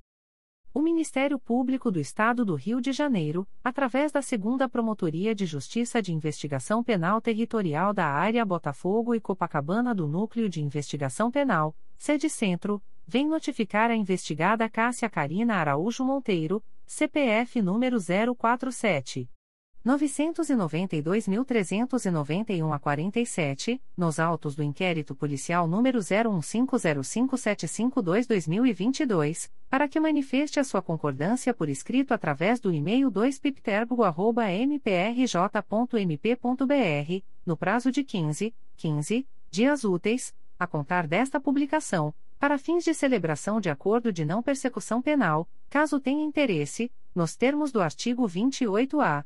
O Ministério Público do Estado do Rio de Janeiro, através da Segunda Promotoria de Justiça de Investigação Penal Territorial da Área Botafogo e Copacabana do Núcleo de Investigação Penal, sede Centro, vem notificar a investigada Cássia Carina Araújo Monteiro, CPF número 047. 992.391 a 47, nos autos do inquérito policial número 01505752-2022, para que manifeste a sua concordância por escrito através do e-mail 2pipterbo.mprj.mp.br, no prazo de 15, 15 dias úteis, a contar desta publicação, para fins de celebração de acordo de não persecução penal, caso tenha interesse, nos termos do artigo 28-A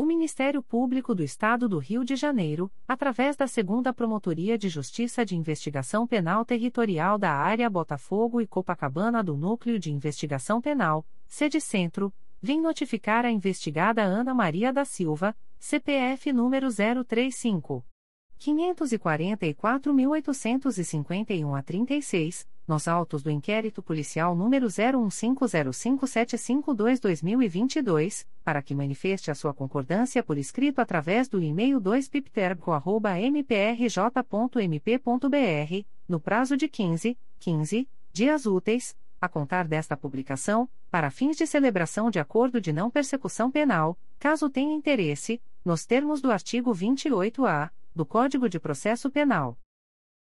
O Ministério Público do Estado do Rio de Janeiro, através da Segunda Promotoria de Justiça de Investigação Penal Territorial da Área Botafogo e Copacabana do Núcleo de Investigação Penal, sede Centro, vem notificar a investigada Ana Maria da Silva, CPF número 035. 544.851 a 36, nos autos do inquérito policial número 01505752-2022, para que manifeste a sua concordância por escrito através do e-mail 2pipterbo.mprj.mp.br, no prazo de 15, 15 dias úteis, a contar desta publicação, para fins de celebração de acordo de não persecução penal, caso tenha interesse, nos termos do artigo 28-A do Código de Processo Penal.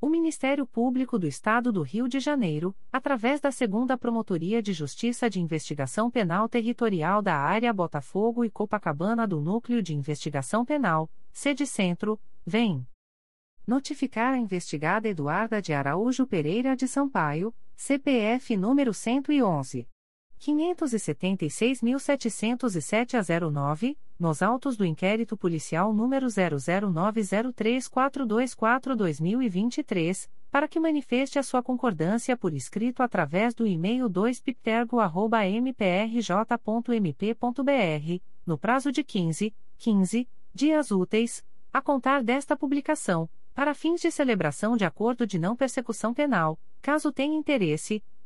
O Ministério Público do Estado do Rio de Janeiro, através da Segunda Promotoria de Justiça de Investigação Penal Territorial da Área Botafogo e Copacabana do Núcleo de Investigação Penal, sede Centro, vem notificar a investigada Eduarda de Araújo Pereira de Sampaio, CPF número 111. 576.707 a 09, nos autos do inquérito policial número 00903424-2023, para que manifeste a sua concordância por escrito através do e-mail 2piptergo.mprj.mp.br, no prazo de 15, 15 dias úteis, a contar desta publicação, para fins de celebração de acordo de não persecução penal, caso tenha interesse,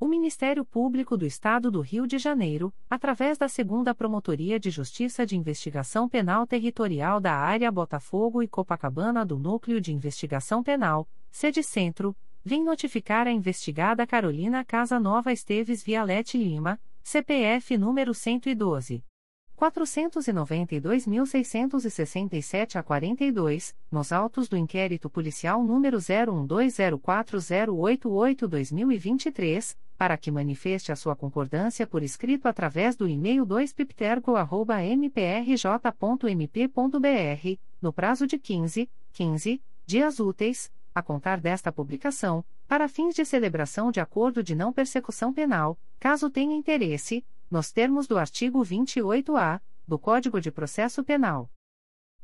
O Ministério Público do Estado do Rio de Janeiro, através da Segunda Promotoria de Justiça de Investigação Penal Territorial da Área Botafogo e Copacabana do Núcleo de Investigação Penal, sede Centro, vem notificar a investigada Carolina Casa Nova Esteves Vialete Lima, CPF número 112. 492.667 a 42, nos autos do inquérito policial número 01204088-2023, para que manifeste a sua concordância por escrito através do e-mail 2piptergo.mprj.mp.br, no prazo de 15, 15 dias úteis, a contar desta publicação, para fins de celebração de acordo de não persecução penal, caso tenha interesse, nos termos do artigo 28-A do Código de Processo Penal.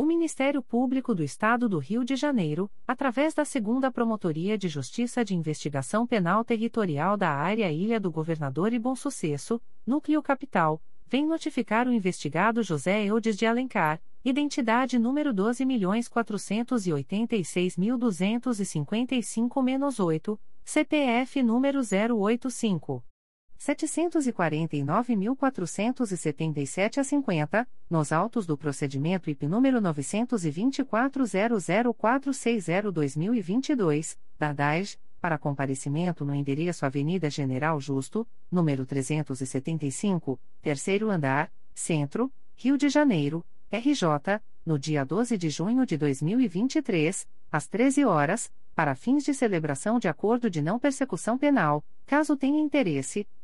O Ministério Público do Estado do Rio de Janeiro, através da Segunda Promotoria de Justiça de Investigação Penal Territorial da Área Ilha do Governador e Bom Sucesso, Núcleo Capital, vem notificar o investigado José Eudes de Alencar, identidade número 12.486.255-8, CPF número 085. 749.477 a 50, nos autos do procedimento IP número 924.00460-2022, da DAES, para comparecimento no endereço Avenida General Justo, número 375, terceiro andar, Centro, Rio de Janeiro, RJ, no dia 12 de junho de 2023, às 13 horas, para fins de celebração de acordo de não persecução penal, caso tenha interesse,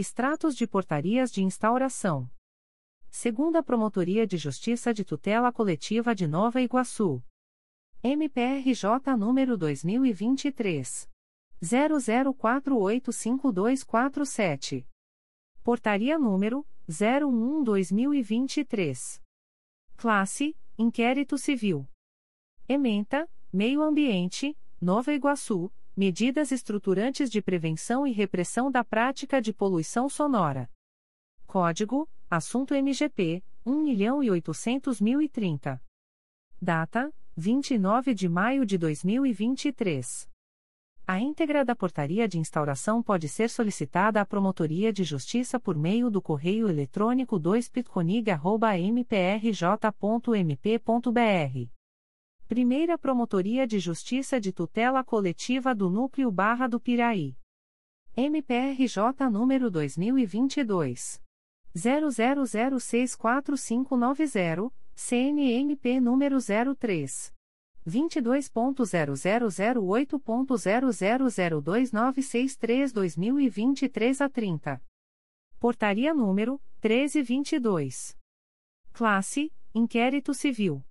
Extratos de portarias de instauração. Segunda Promotoria de Justiça de Tutela Coletiva de Nova Iguaçu. MPRJ número 2023 00485247. Portaria número 01/2023. Classe: Inquérito Civil. Ementa: Meio Ambiente, Nova Iguaçu, medidas estruturantes de prevenção e repressão da prática de poluição sonora. Código: Assunto MGP 1.800.030. Data: 29 de maio de 2023. A íntegra da portaria de instauração pode ser solicitada à Promotoria de Justiça por meio do correio eletrônico 2pitconig.mprj.mp.br Primeira Promotoria de Justiça de Tutela Coletiva do Núcleo Barra do Piraí. MPRJ número 2022 00064590, CNMP número 03 22.0008.0002963-2023 a 30. Portaria número 1322. Classe: Inquérito Civil.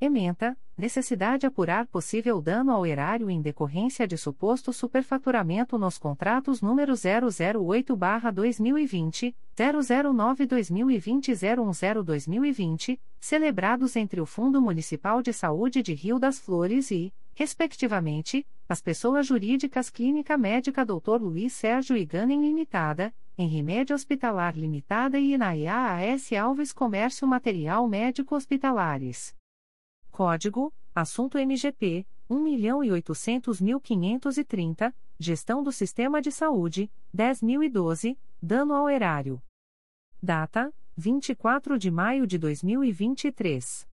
Ementa: necessidade apurar possível dano ao erário em decorrência de suposto superfaturamento nos contratos número 008/2020, 009/2020 e 010/2020, celebrados entre o Fundo Municipal de Saúde de Rio das Flores e, respectivamente, as pessoas jurídicas Clínica Médica Dr. Luiz Sérgio Iganem Limitada, em Remédio Hospitalar Limitada e na IAAS Alves Comércio Material Médico Hospitalares. Código: Assunto MGP 1.800.530, Gestão do Sistema de Saúde, 10.012, Dano ao Erário. Data: 24 de maio de 2023.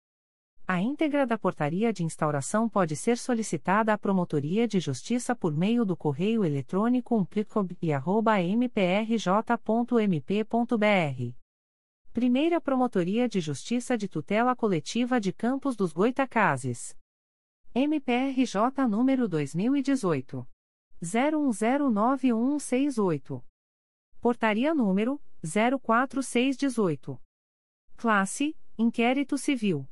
A íntegra da portaria de instauração pode ser solicitada à Promotoria de Justiça por meio do correio eletrônico umplicob.mprj.mp.br Primeira Promotoria de Justiça de Tutela Coletiva de Campos dos Goitacazes. MPRJ número 2018. 01091168. Portaria número 04618. Classe: Inquérito Civil.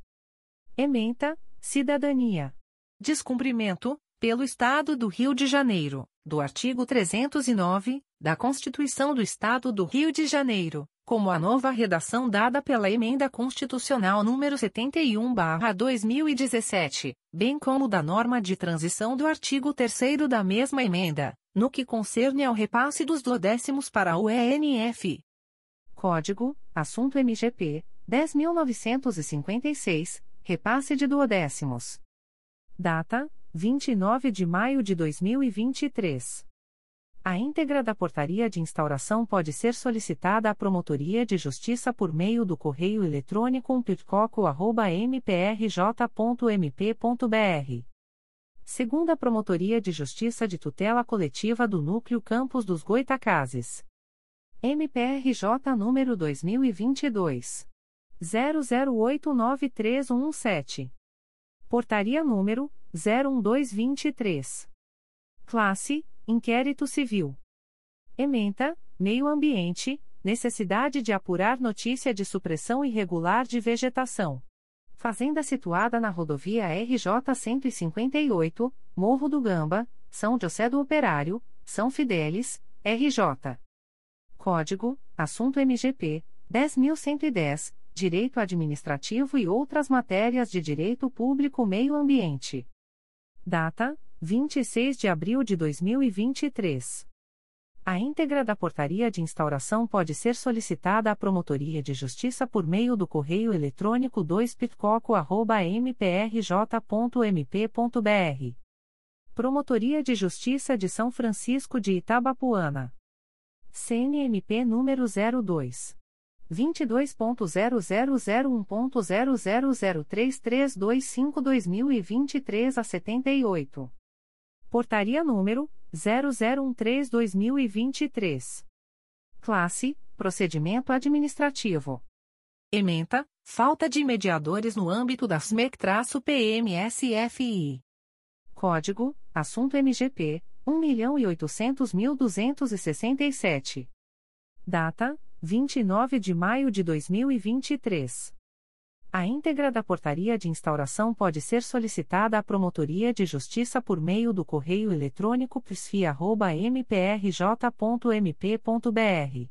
Ementa: Cidadania.
Descumprimento, pelo Estado do Rio de Janeiro, do artigo 309 da Constituição do Estado do Rio de Janeiro como a nova redação dada pela Emenda Constitucional número 71/2017, bem como da norma de transição do artigo 3 da mesma emenda, no que concerne ao repasse dos duodécimos para o ENF.
Código: Assunto MGP 10956, repasse de duodécimos. Data: 29 de maio de 2023. A íntegra da portaria de instauração pode ser solicitada à Promotoria de Justiça por meio do correio eletrônico umpircoco.mprj.mp.br. Segunda Promotoria de Justiça de Tutela Coletiva do Núcleo Campos dos Goitacazes. MPRJ número 2022. 00893117. Portaria número 01223. Classe Inquérito Civil. Ementa, Meio Ambiente, necessidade de apurar notícia de supressão irregular de vegetação. Fazenda situada na rodovia RJ 158, Morro do Gamba, São José do Operário, São Fidélis, RJ. Código: Assunto MGP 10110, Direito Administrativo e outras matérias de Direito Público Meio Ambiente. Data: 26 de abril de 2023. A íntegra da portaria de instauração pode ser solicitada à Promotoria de Justiça por meio do correio eletrônico 2pitcoco.mprj.mp.br. Promotoria de Justiça de São Francisco de Itabapuana. CNMP número 02. 22.0001.0003325-2023 a 78. Portaria número 0013-2023. Classe: Procedimento Administrativo.
Ementa: Falta de mediadores no âmbito da SMEC-PMSFI.
Código: Assunto MGP 1.800.267. Data: 29 de maio de 2023. A íntegra da portaria de instauração pode ser solicitada à Promotoria de Justiça por meio do correio eletrônico psfia.mprj.mp.br.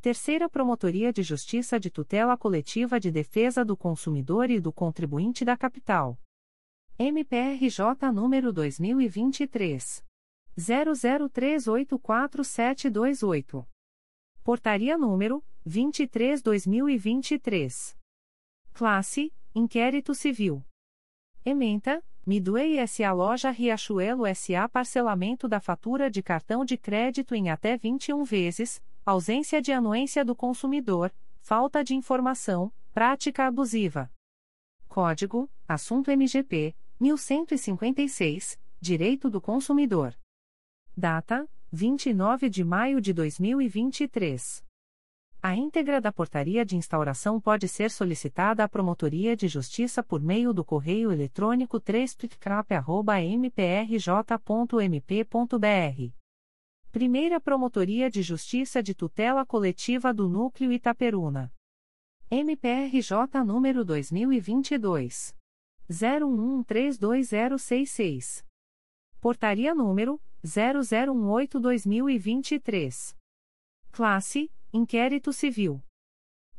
Terceira Promotoria de Justiça de Tutela Coletiva de Defesa do Consumidor e do Contribuinte da Capital. MPRJ número 2023. 00384728. Portaria número 23/2023. Classe: Inquérito Civil. Ementa: Midway SA Loja Riachuelo SA Parcelamento da fatura de cartão de crédito em até 21 vezes, ausência de anuência do consumidor, falta de informação, prática abusiva. Código: Assunto MGP 1156, Direito do Consumidor. Data: 29 de maio de 2023. A íntegra da portaria de instauração pode ser solicitada à Promotoria de Justiça por meio do correio eletrônico 3 mprj.mp.br. Primeira Promotoria de Justiça de Tutela Coletiva do Núcleo Itaperuna. MPRJ número 2022. 01132066. Portaria número 0018-2023. Classe Inquérito Civil.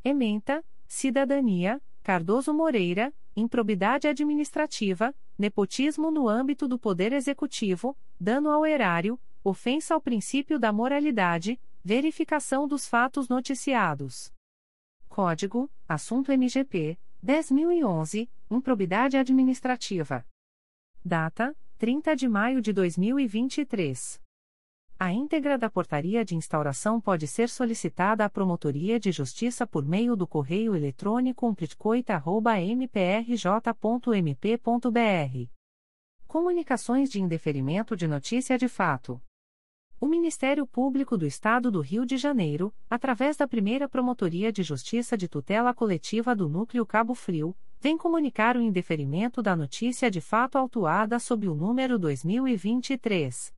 Ementa, Cidadania, Cardoso Moreira, Improbidade Administrativa, Nepotismo no âmbito do Poder Executivo, Dano ao Erário, Ofensa ao princípio da moralidade, Verificação dos fatos noticiados. Código: Assunto MGP 10011, Improbidade Administrativa. Data: 30 de maio de 2023. A íntegra da portaria de instauração pode ser solicitada à Promotoria de Justiça por meio do correio eletrônico umplitcoita.mprj.mp.br. Comunicações de indeferimento de notícia de fato. O Ministério Público do Estado do Rio de Janeiro, através da primeira Promotoria de Justiça de Tutela Coletiva do Núcleo Cabo Frio, vem comunicar o indeferimento da notícia de fato autuada sob o número 2023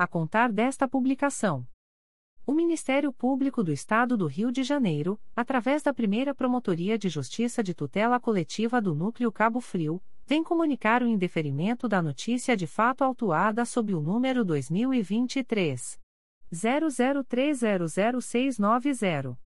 a contar desta publicação. O Ministério Público do Estado do Rio de Janeiro, através da primeira Promotoria de Justiça de Tutela Coletiva do Núcleo Cabo Frio, vem comunicar o indeferimento da notícia de fato autuada sob o número 2023. 00300690.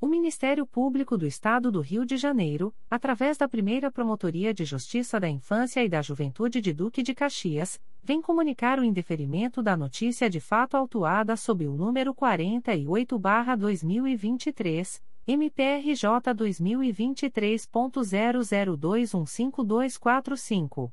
O Ministério Público do Estado do Rio de Janeiro, através da primeira Promotoria de Justiça da Infância e da Juventude de Duque de Caxias, vem comunicar o indeferimento da notícia de fato autuada sob o número 48-2023, MPRJ 2023.00215245.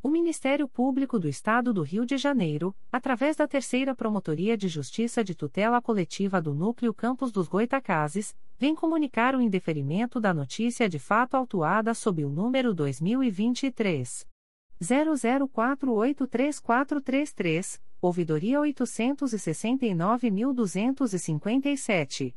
O Ministério Público do Estado do Rio de Janeiro, através da Terceira Promotoria de Justiça de Tutela Coletiva do Núcleo Campos dos Goitacazes, vem comunicar o indeferimento da notícia de fato autuada sob o número 2023 00483433, ouvidoria 869.257.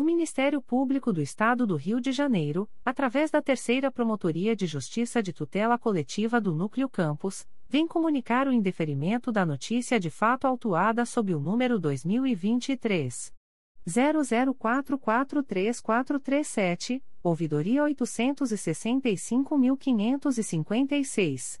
O Ministério Público do Estado do Rio de Janeiro, através da Terceira Promotoria de Justiça de Tutela Coletiva do Núcleo Campos, vem comunicar o indeferimento da notícia de fato autuada sob o número 2023 00443437, ouvidoria 865.556.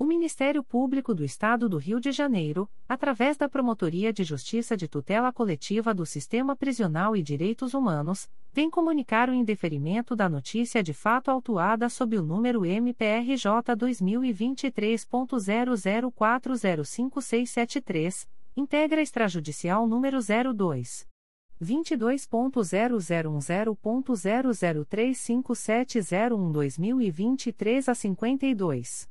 O Ministério Público do Estado do Rio de Janeiro, através da Promotoria de Justiça de Tutela Coletiva do Sistema Prisional e Direitos Humanos, vem comunicar o indeferimento da notícia de fato autuada sob o número MPRJ 2023.00405673, integra extrajudicial número 02. 22.0010.0035701-2023 a 52.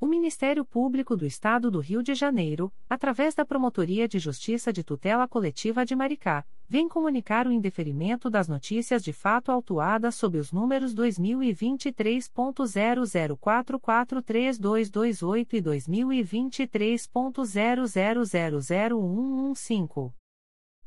O Ministério Público do Estado do Rio de Janeiro, através da Promotoria de Justiça de Tutela Coletiva de Maricá, vem comunicar o indeferimento das notícias de fato autuadas sob os números 2023.00443228 e 2023.00001115.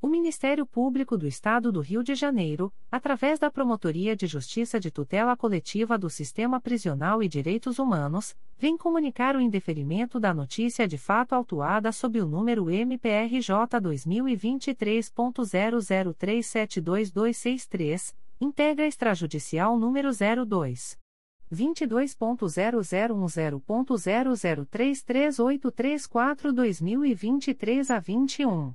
O Ministério Público do Estado do Rio de Janeiro, através da Promotoria de Justiça de Tutela Coletiva do Sistema Prisional e Direitos Humanos, vem comunicar o indeferimento da notícia de fato autuada sob o número MPRJ 2023.00372263, integra extrajudicial número 02. 22.0010.0033834-2023 a 21.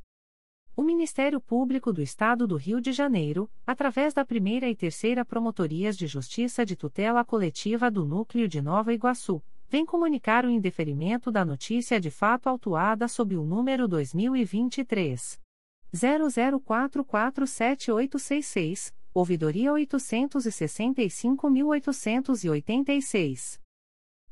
O Ministério Público do Estado do Rio de Janeiro, através da primeira e terceira Promotorias de Justiça de Tutela Coletiva do Núcleo de Nova Iguaçu, vem comunicar o indeferimento da notícia de fato autuada sob o número 2023. 00447866, ouvidoria 865.886.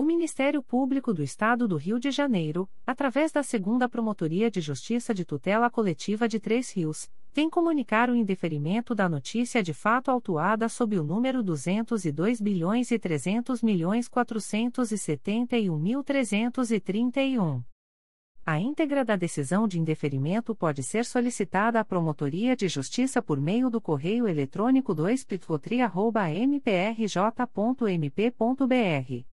O Ministério Público do Estado do Rio de Janeiro, através da Segunda Promotoria de Justiça de Tutela Coletiva de Três Rios, vem comunicar o indeferimento da notícia de fato autuada sob o número 202 bilhões e 300 milhões 471.331. A íntegra da decisão de indeferimento pode ser solicitada à Promotoria de Justiça por meio do correio eletrônico 2 mprj.mp.br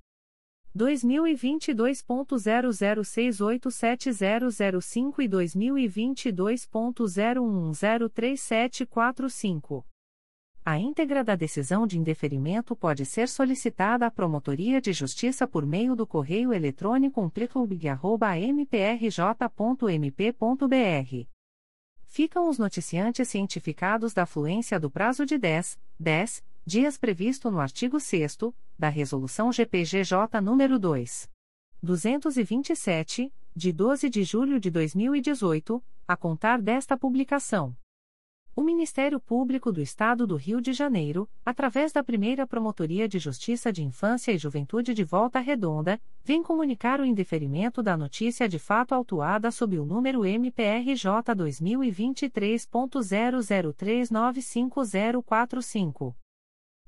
2022.00687005 e 2022.01103745. A íntegra da decisão de indeferimento pode ser solicitada à Promotoria de Justiça por meio do correio eletrônico umplicombig.mprj.mp.br. Ficam os noticiantes cientificados da fluência do prazo de 10, 10 dias previsto no artigo 6 da Resolução GPGJ nº 2. 227, de 12 de julho de 2018, a contar desta publicação. O Ministério Público do Estado do Rio de Janeiro, através da primeira Promotoria de Justiça de Infância e Juventude de Volta Redonda, vem comunicar o indeferimento da notícia de fato autuada sob o número MPRJ 2023.00395045.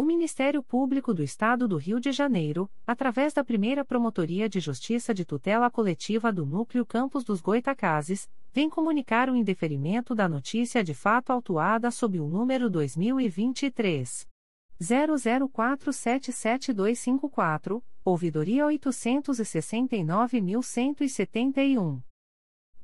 O Ministério Público do Estado do Rio de Janeiro, através da primeira Promotoria de Justiça de Tutela Coletiva do Núcleo Campos dos Goitacazes, vem comunicar o indeferimento da notícia de fato autuada sob o número 2023. 00477254, ouvidoria 869.171.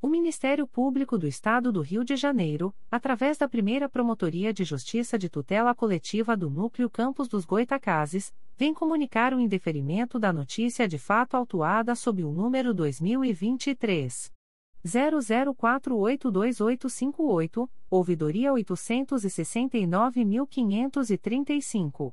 O Ministério Público do Estado do Rio de Janeiro, através da primeira Promotoria de Justiça de Tutela Coletiva do Núcleo Campos dos Goitacazes, vem comunicar o indeferimento da notícia de fato autuada sob o número 2023. 00482858, ouvidoria 869.535.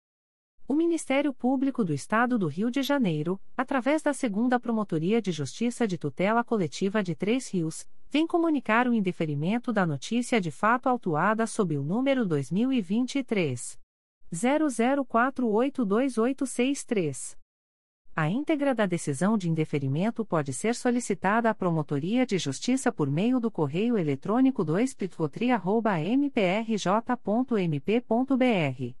O Ministério Público do Estado do Rio de Janeiro, através da Segunda Promotoria de Justiça de Tutela Coletiva de Três Rios, vem comunicar o indeferimento da notícia de fato autuada sob o número 2023 00482863. A íntegra da decisão de indeferimento pode ser solicitada à Promotoria de Justiça por meio do correio eletrônico 2 mprj.mp.br.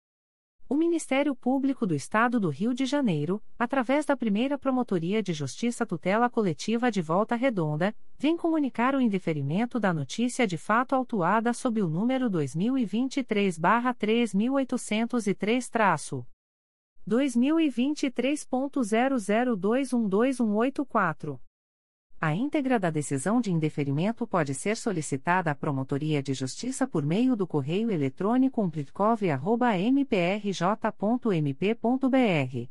O Ministério Público do Estado do Rio de Janeiro, através da primeira Promotoria de Justiça Tutela Coletiva de Volta Redonda, vem comunicar o indeferimento da notícia de fato autuada sob o número 2023-3803-2023-. 2023.00212184 a íntegra da decisão de indeferimento pode ser solicitada à Promotoria de Justiça por meio do correio eletrônico umplitcov.mprj.mp.br.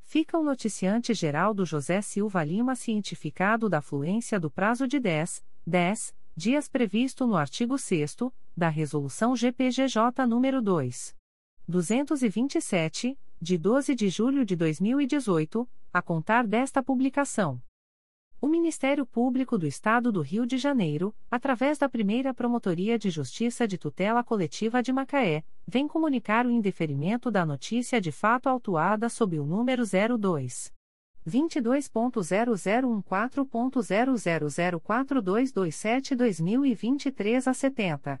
Fica o noticiante geral do José Silva Lima cientificado da fluência do prazo de 10, 10 dias previsto no artigo 6 da Resolução GPGJ nº 2. 227, de 12 de julho de 2018, a contar desta publicação. O Ministério Público do Estado do Rio de Janeiro, através da primeira Promotoria de Justiça de Tutela Coletiva de Macaé, vem comunicar o indeferimento da notícia de fato autuada sob o número 02. 22.0014.0004227-2023 a 70.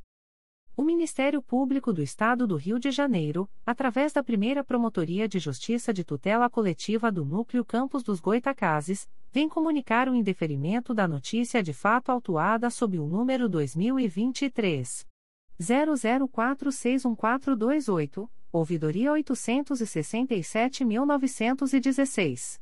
O Ministério Público do Estado do Rio de Janeiro, através da primeira Promotoria de Justiça de Tutela Coletiva do Núcleo Campos dos Goitacazes, vem comunicar o indeferimento da notícia de fato autuada sob o número 2023. 00461428, ouvidoria 867.916.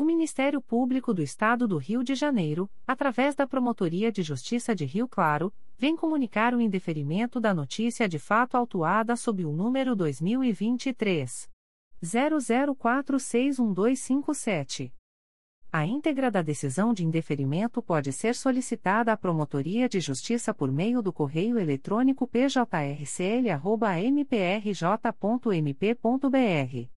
O Ministério Público do Estado do Rio de Janeiro, através da Promotoria de Justiça de Rio Claro, vem comunicar o indeferimento da notícia de fato autuada sob o número 2023 00461257. A íntegra da decisão de indeferimento pode ser solicitada à Promotoria de Justiça por meio do correio eletrônico pjrcl.mprj.mp.br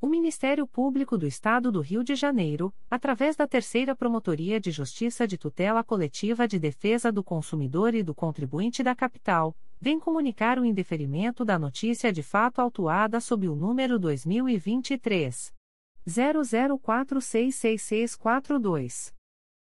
O Ministério Público do Estado do Rio de Janeiro, através da Terceira Promotoria de Justiça de Tutela Coletiva de Defesa do Consumidor e do Contribuinte da Capital, vem comunicar o indeferimento da notícia de fato autuada sob o número 2023 00466642.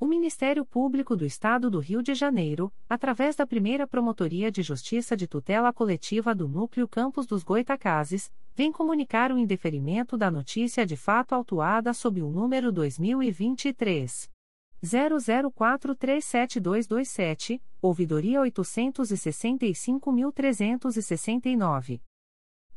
O Ministério Público do Estado do Rio de Janeiro, através da primeira Promotoria de Justiça de Tutela Coletiva do Núcleo Campos dos Goitacazes, vem comunicar o indeferimento da notícia de fato autuada sob o número 2023. 00437227, ouvidoria 865.369.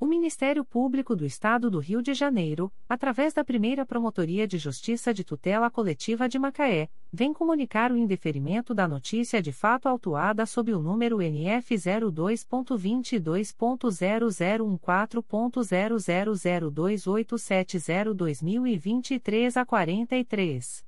O Ministério Público do Estado do Rio de Janeiro, através da primeira Promotoria de Justiça de Tutela Coletiva de Macaé, vem comunicar o indeferimento da notícia de fato autuada sob o número NF 02.22.0014.0002870-2023 a 43.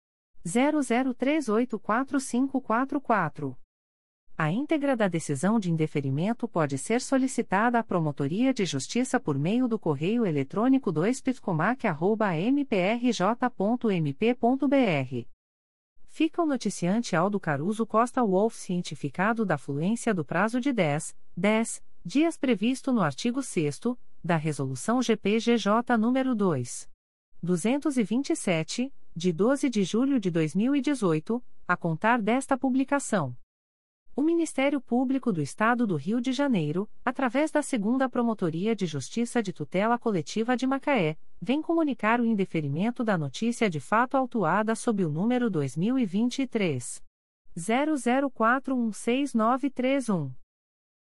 00384544. A íntegra da decisão de indeferimento pode ser solicitada à Promotoria de Justiça por meio do correio eletrônico 2pitcomac.mprj.mp.br. Fica o noticiante Aldo Caruso Costa Wolff cientificado da fluência do prazo de 10, 10 dias previsto no artigo 6 da Resolução GPGJ nº 2. 227, de 12 de julho de 2018, a contar desta publicação. O Ministério Público do Estado do Rio de Janeiro, através da Segunda Promotoria de Justiça de Tutela Coletiva de Macaé, vem comunicar o indeferimento da notícia de fato autuada sob o número 2023 00416931.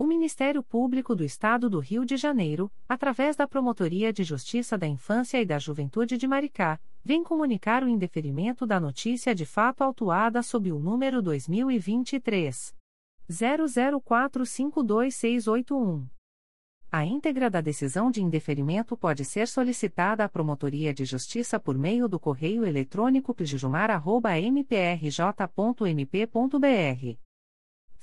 O Ministério Público do Estado do Rio de Janeiro, através da Promotoria de Justiça da Infância e da Juventude de Maricá, vem comunicar o indeferimento da notícia de fato autuada sob o número 2023 00452681. A íntegra da decisão de indeferimento pode ser solicitada à Promotoria de Justiça por meio do correio eletrônico pjumar.mprj.mp.br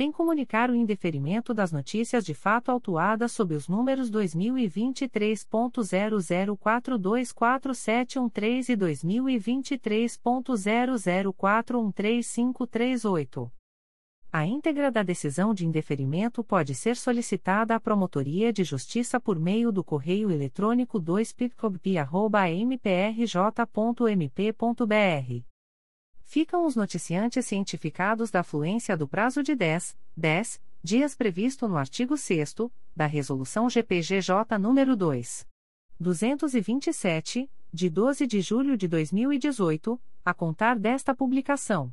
vem comunicar o indeferimento das notícias de fato autuadas sob os números 2023.00424713 e 2023.00413538. A íntegra da decisão de indeferimento pode ser solicitada à Promotoria de Justiça por meio do correio eletrônico 2picobp.mprj.mp.br. Ficam os noticiantes cientificados da fluência do prazo de 10, 10 dias previsto no artigo 6 da Resolução GPGJ nº 2. 227, de 12 de julho de 2018, a contar desta publicação.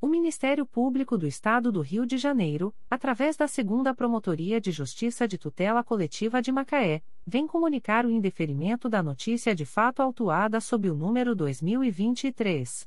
O Ministério Público do Estado do Rio de Janeiro, através da Segunda Promotoria de Justiça de Tutela Coletiva de Macaé, vem comunicar o indeferimento da notícia de fato autuada sob o número 2023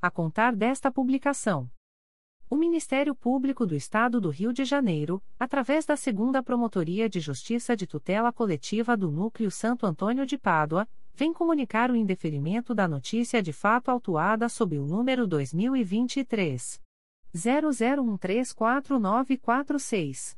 a contar desta publicação. O Ministério Público do Estado do Rio de Janeiro, através da Segunda Promotoria de Justiça de Tutela Coletiva do Núcleo Santo Antônio de Pádua, vem comunicar o indeferimento da notícia de fato autuada sob o número 2023 00134946.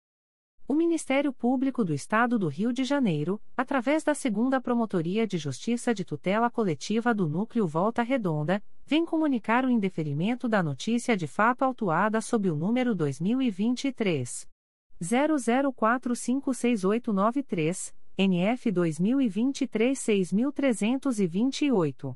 O Ministério Público do Estado do Rio de Janeiro, através da Segunda Promotoria de Justiça de Tutela Coletiva do Núcleo Volta Redonda, vem comunicar o indeferimento da notícia de fato autuada sob o número 2023 00456893 NF 2023-6328.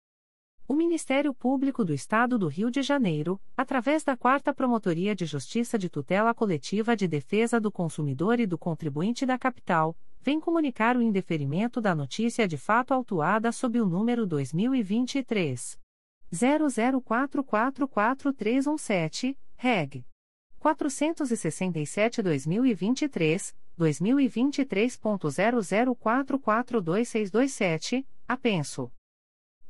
O Ministério Público do Estado do Rio de Janeiro, através da 4 Promotoria de Justiça de Tutela Coletiva de Defesa do Consumidor e do Contribuinte da Capital, vem comunicar o indeferimento da notícia de fato autuada sob o número 2023 00444317, reg. 467-2023, 2023.00442627, apenso.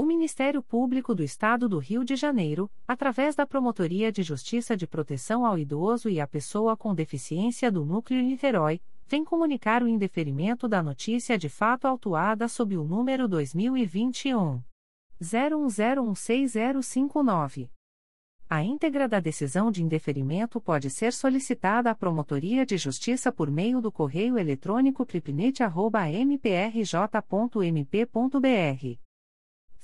O Ministério Público do Estado do Rio de Janeiro, através da Promotoria de Justiça de Proteção ao Idoso e à Pessoa com Deficiência do Núcleo Niterói, vem comunicar o indeferimento da notícia de fato autuada sob o número 2021 01016059. A íntegra da decisão de indeferimento pode ser solicitada à Promotoria de Justiça por meio do correio eletrônico tripnet.mprj.mp.br.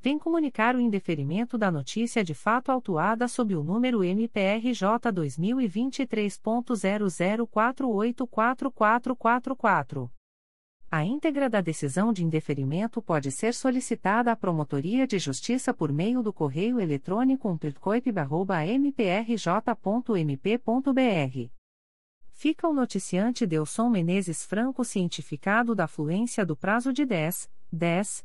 vem comunicar o indeferimento da notícia de fato autuada sob o número MPRJ 2023.00484444. A íntegra da decisão de indeferimento pode ser solicitada à Promotoria de Justiça por meio do correio eletrônico umpercoip.mprj.mp.br fica o noticiante Delson Menezes Franco cientificado da fluência do prazo de 10, 10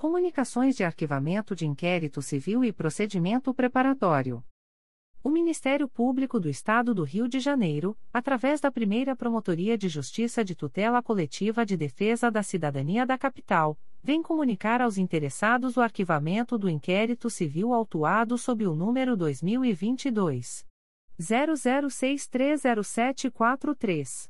Comunicações de arquivamento de inquérito civil e procedimento preparatório. O Ministério Público do Estado do Rio de Janeiro, através da primeira Promotoria de Justiça de Tutela Coletiva de Defesa da Cidadania da Capital, vem comunicar aos interessados o arquivamento do inquérito civil autuado sob o número 2022 00630743.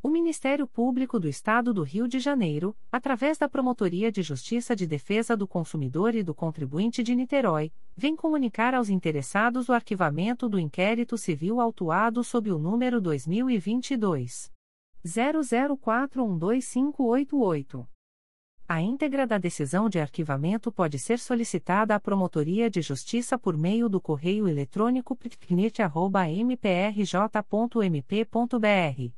O Ministério Público do Estado do Rio de Janeiro, através da Promotoria de Justiça de Defesa do Consumidor e do Contribuinte de Niterói, vem comunicar aos interessados o arquivamento do inquérito civil autuado sob o número 2022 00412588. A íntegra da decisão de arquivamento pode ser solicitada à Promotoria de Justiça por meio do correio eletrônico ptcnet.mprj.mp.br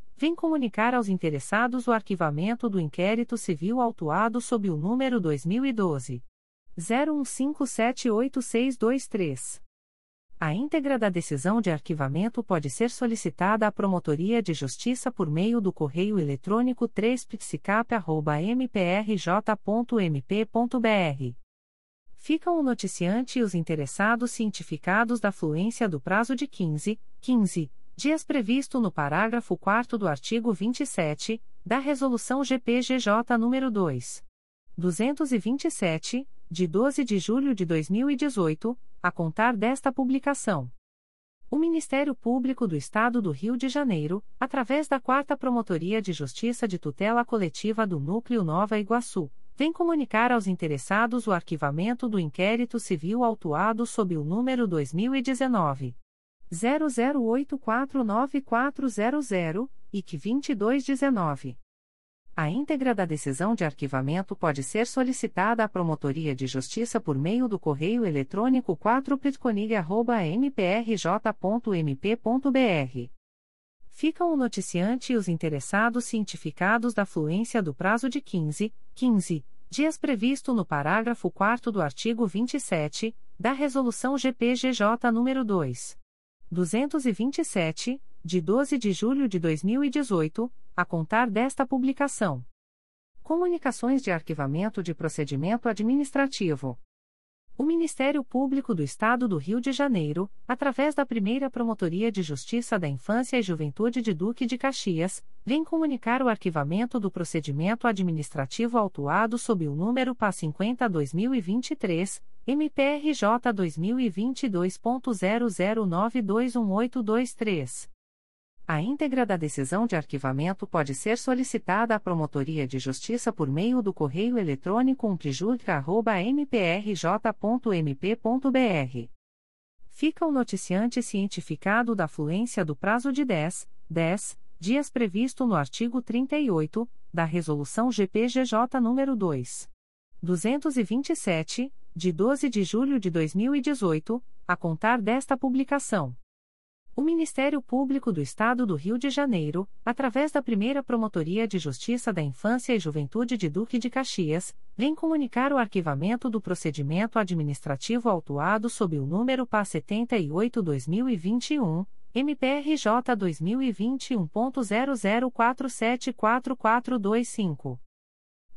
vem comunicar aos interessados o arquivamento do inquérito civil autuado sob o número 2012 01578623. A íntegra da decisão de arquivamento pode ser solicitada à Promotoria de Justiça por meio do correio eletrônico 3psicap.mprj.mp.br. Ficam o noticiante e os interessados cientificados da fluência do prazo de 15, 15 dias previsto no parágrafo 4 do artigo 27 da Resolução GPGJ nº 2. 227, de 12 de julho de 2018, a contar desta publicação. O Ministério Público do Estado do Rio de Janeiro, através da 4 Promotoria de Justiça de Tutela Coletiva do Núcleo Nova Iguaçu, vem comunicar aos interessados o arquivamento do inquérito civil autuado sob o número 2019 00849400 e que 2219. A íntegra da decisão de arquivamento pode ser solicitada à Promotoria de Justiça por meio do correio eletrônico 4pitconig.mprj.mp.br. Ficam o noticiante e os interessados cientificados da fluência do prazo de 15, 15 dias previsto no parágrafo 4 do artigo 27 da Resolução GPGJ nº 2. 227, de 12 de julho de 2018 a contar desta publicação. Comunicações de arquivamento de procedimento administrativo. O Ministério Público do Estado do Rio de Janeiro, através da primeira Promotoria de Justiça da Infância e Juventude de Duque de Caxias, vem comunicar o arquivamento do procedimento administrativo autuado sob o número PA 50-2023, MPRJ 2022.00921823. A íntegra da decisão de arquivamento pode ser solicitada à Promotoria de Justiça por meio do correio eletrônico umplijudica.mprj.mp.br. Fica o noticiante cientificado da fluência do prazo de 10, 10 dias previsto no artigo 38 da Resolução GPGJ nº 2. 227, de 12 de julho de 2018, a contar desta publicação. O Ministério Público do Estado do Rio de Janeiro, através da primeira Promotoria de Justiça da Infância e Juventude de Duque de Caxias, vem comunicar o arquivamento do procedimento administrativo autuado sob o número PA 78-2021, MPRJ 2021.00474425.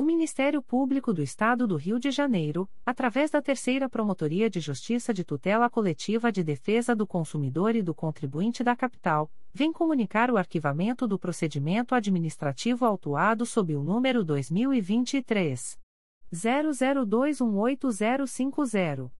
O Ministério Público do Estado do Rio de Janeiro, através da Terceira Promotoria de Justiça de Tutela Coletiva de Defesa do Consumidor e do Contribuinte da Capital, vem comunicar o arquivamento do procedimento administrativo autuado sob o número 2023 00218050.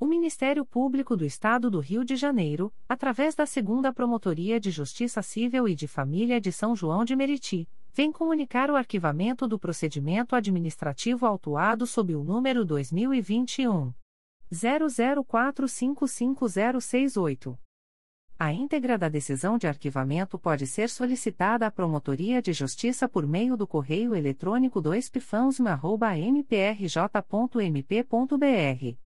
O Ministério Público do Estado do Rio de Janeiro, através da Segunda Promotoria de Justiça Civil e de Família de São João de Meriti, vem comunicar o arquivamento do procedimento administrativo autuado sob o número 2021 00455068. A íntegra da decisão de arquivamento pode ser solicitada à Promotoria de Justiça por meio do correio eletrônico 2pifãos.mprj.mp.br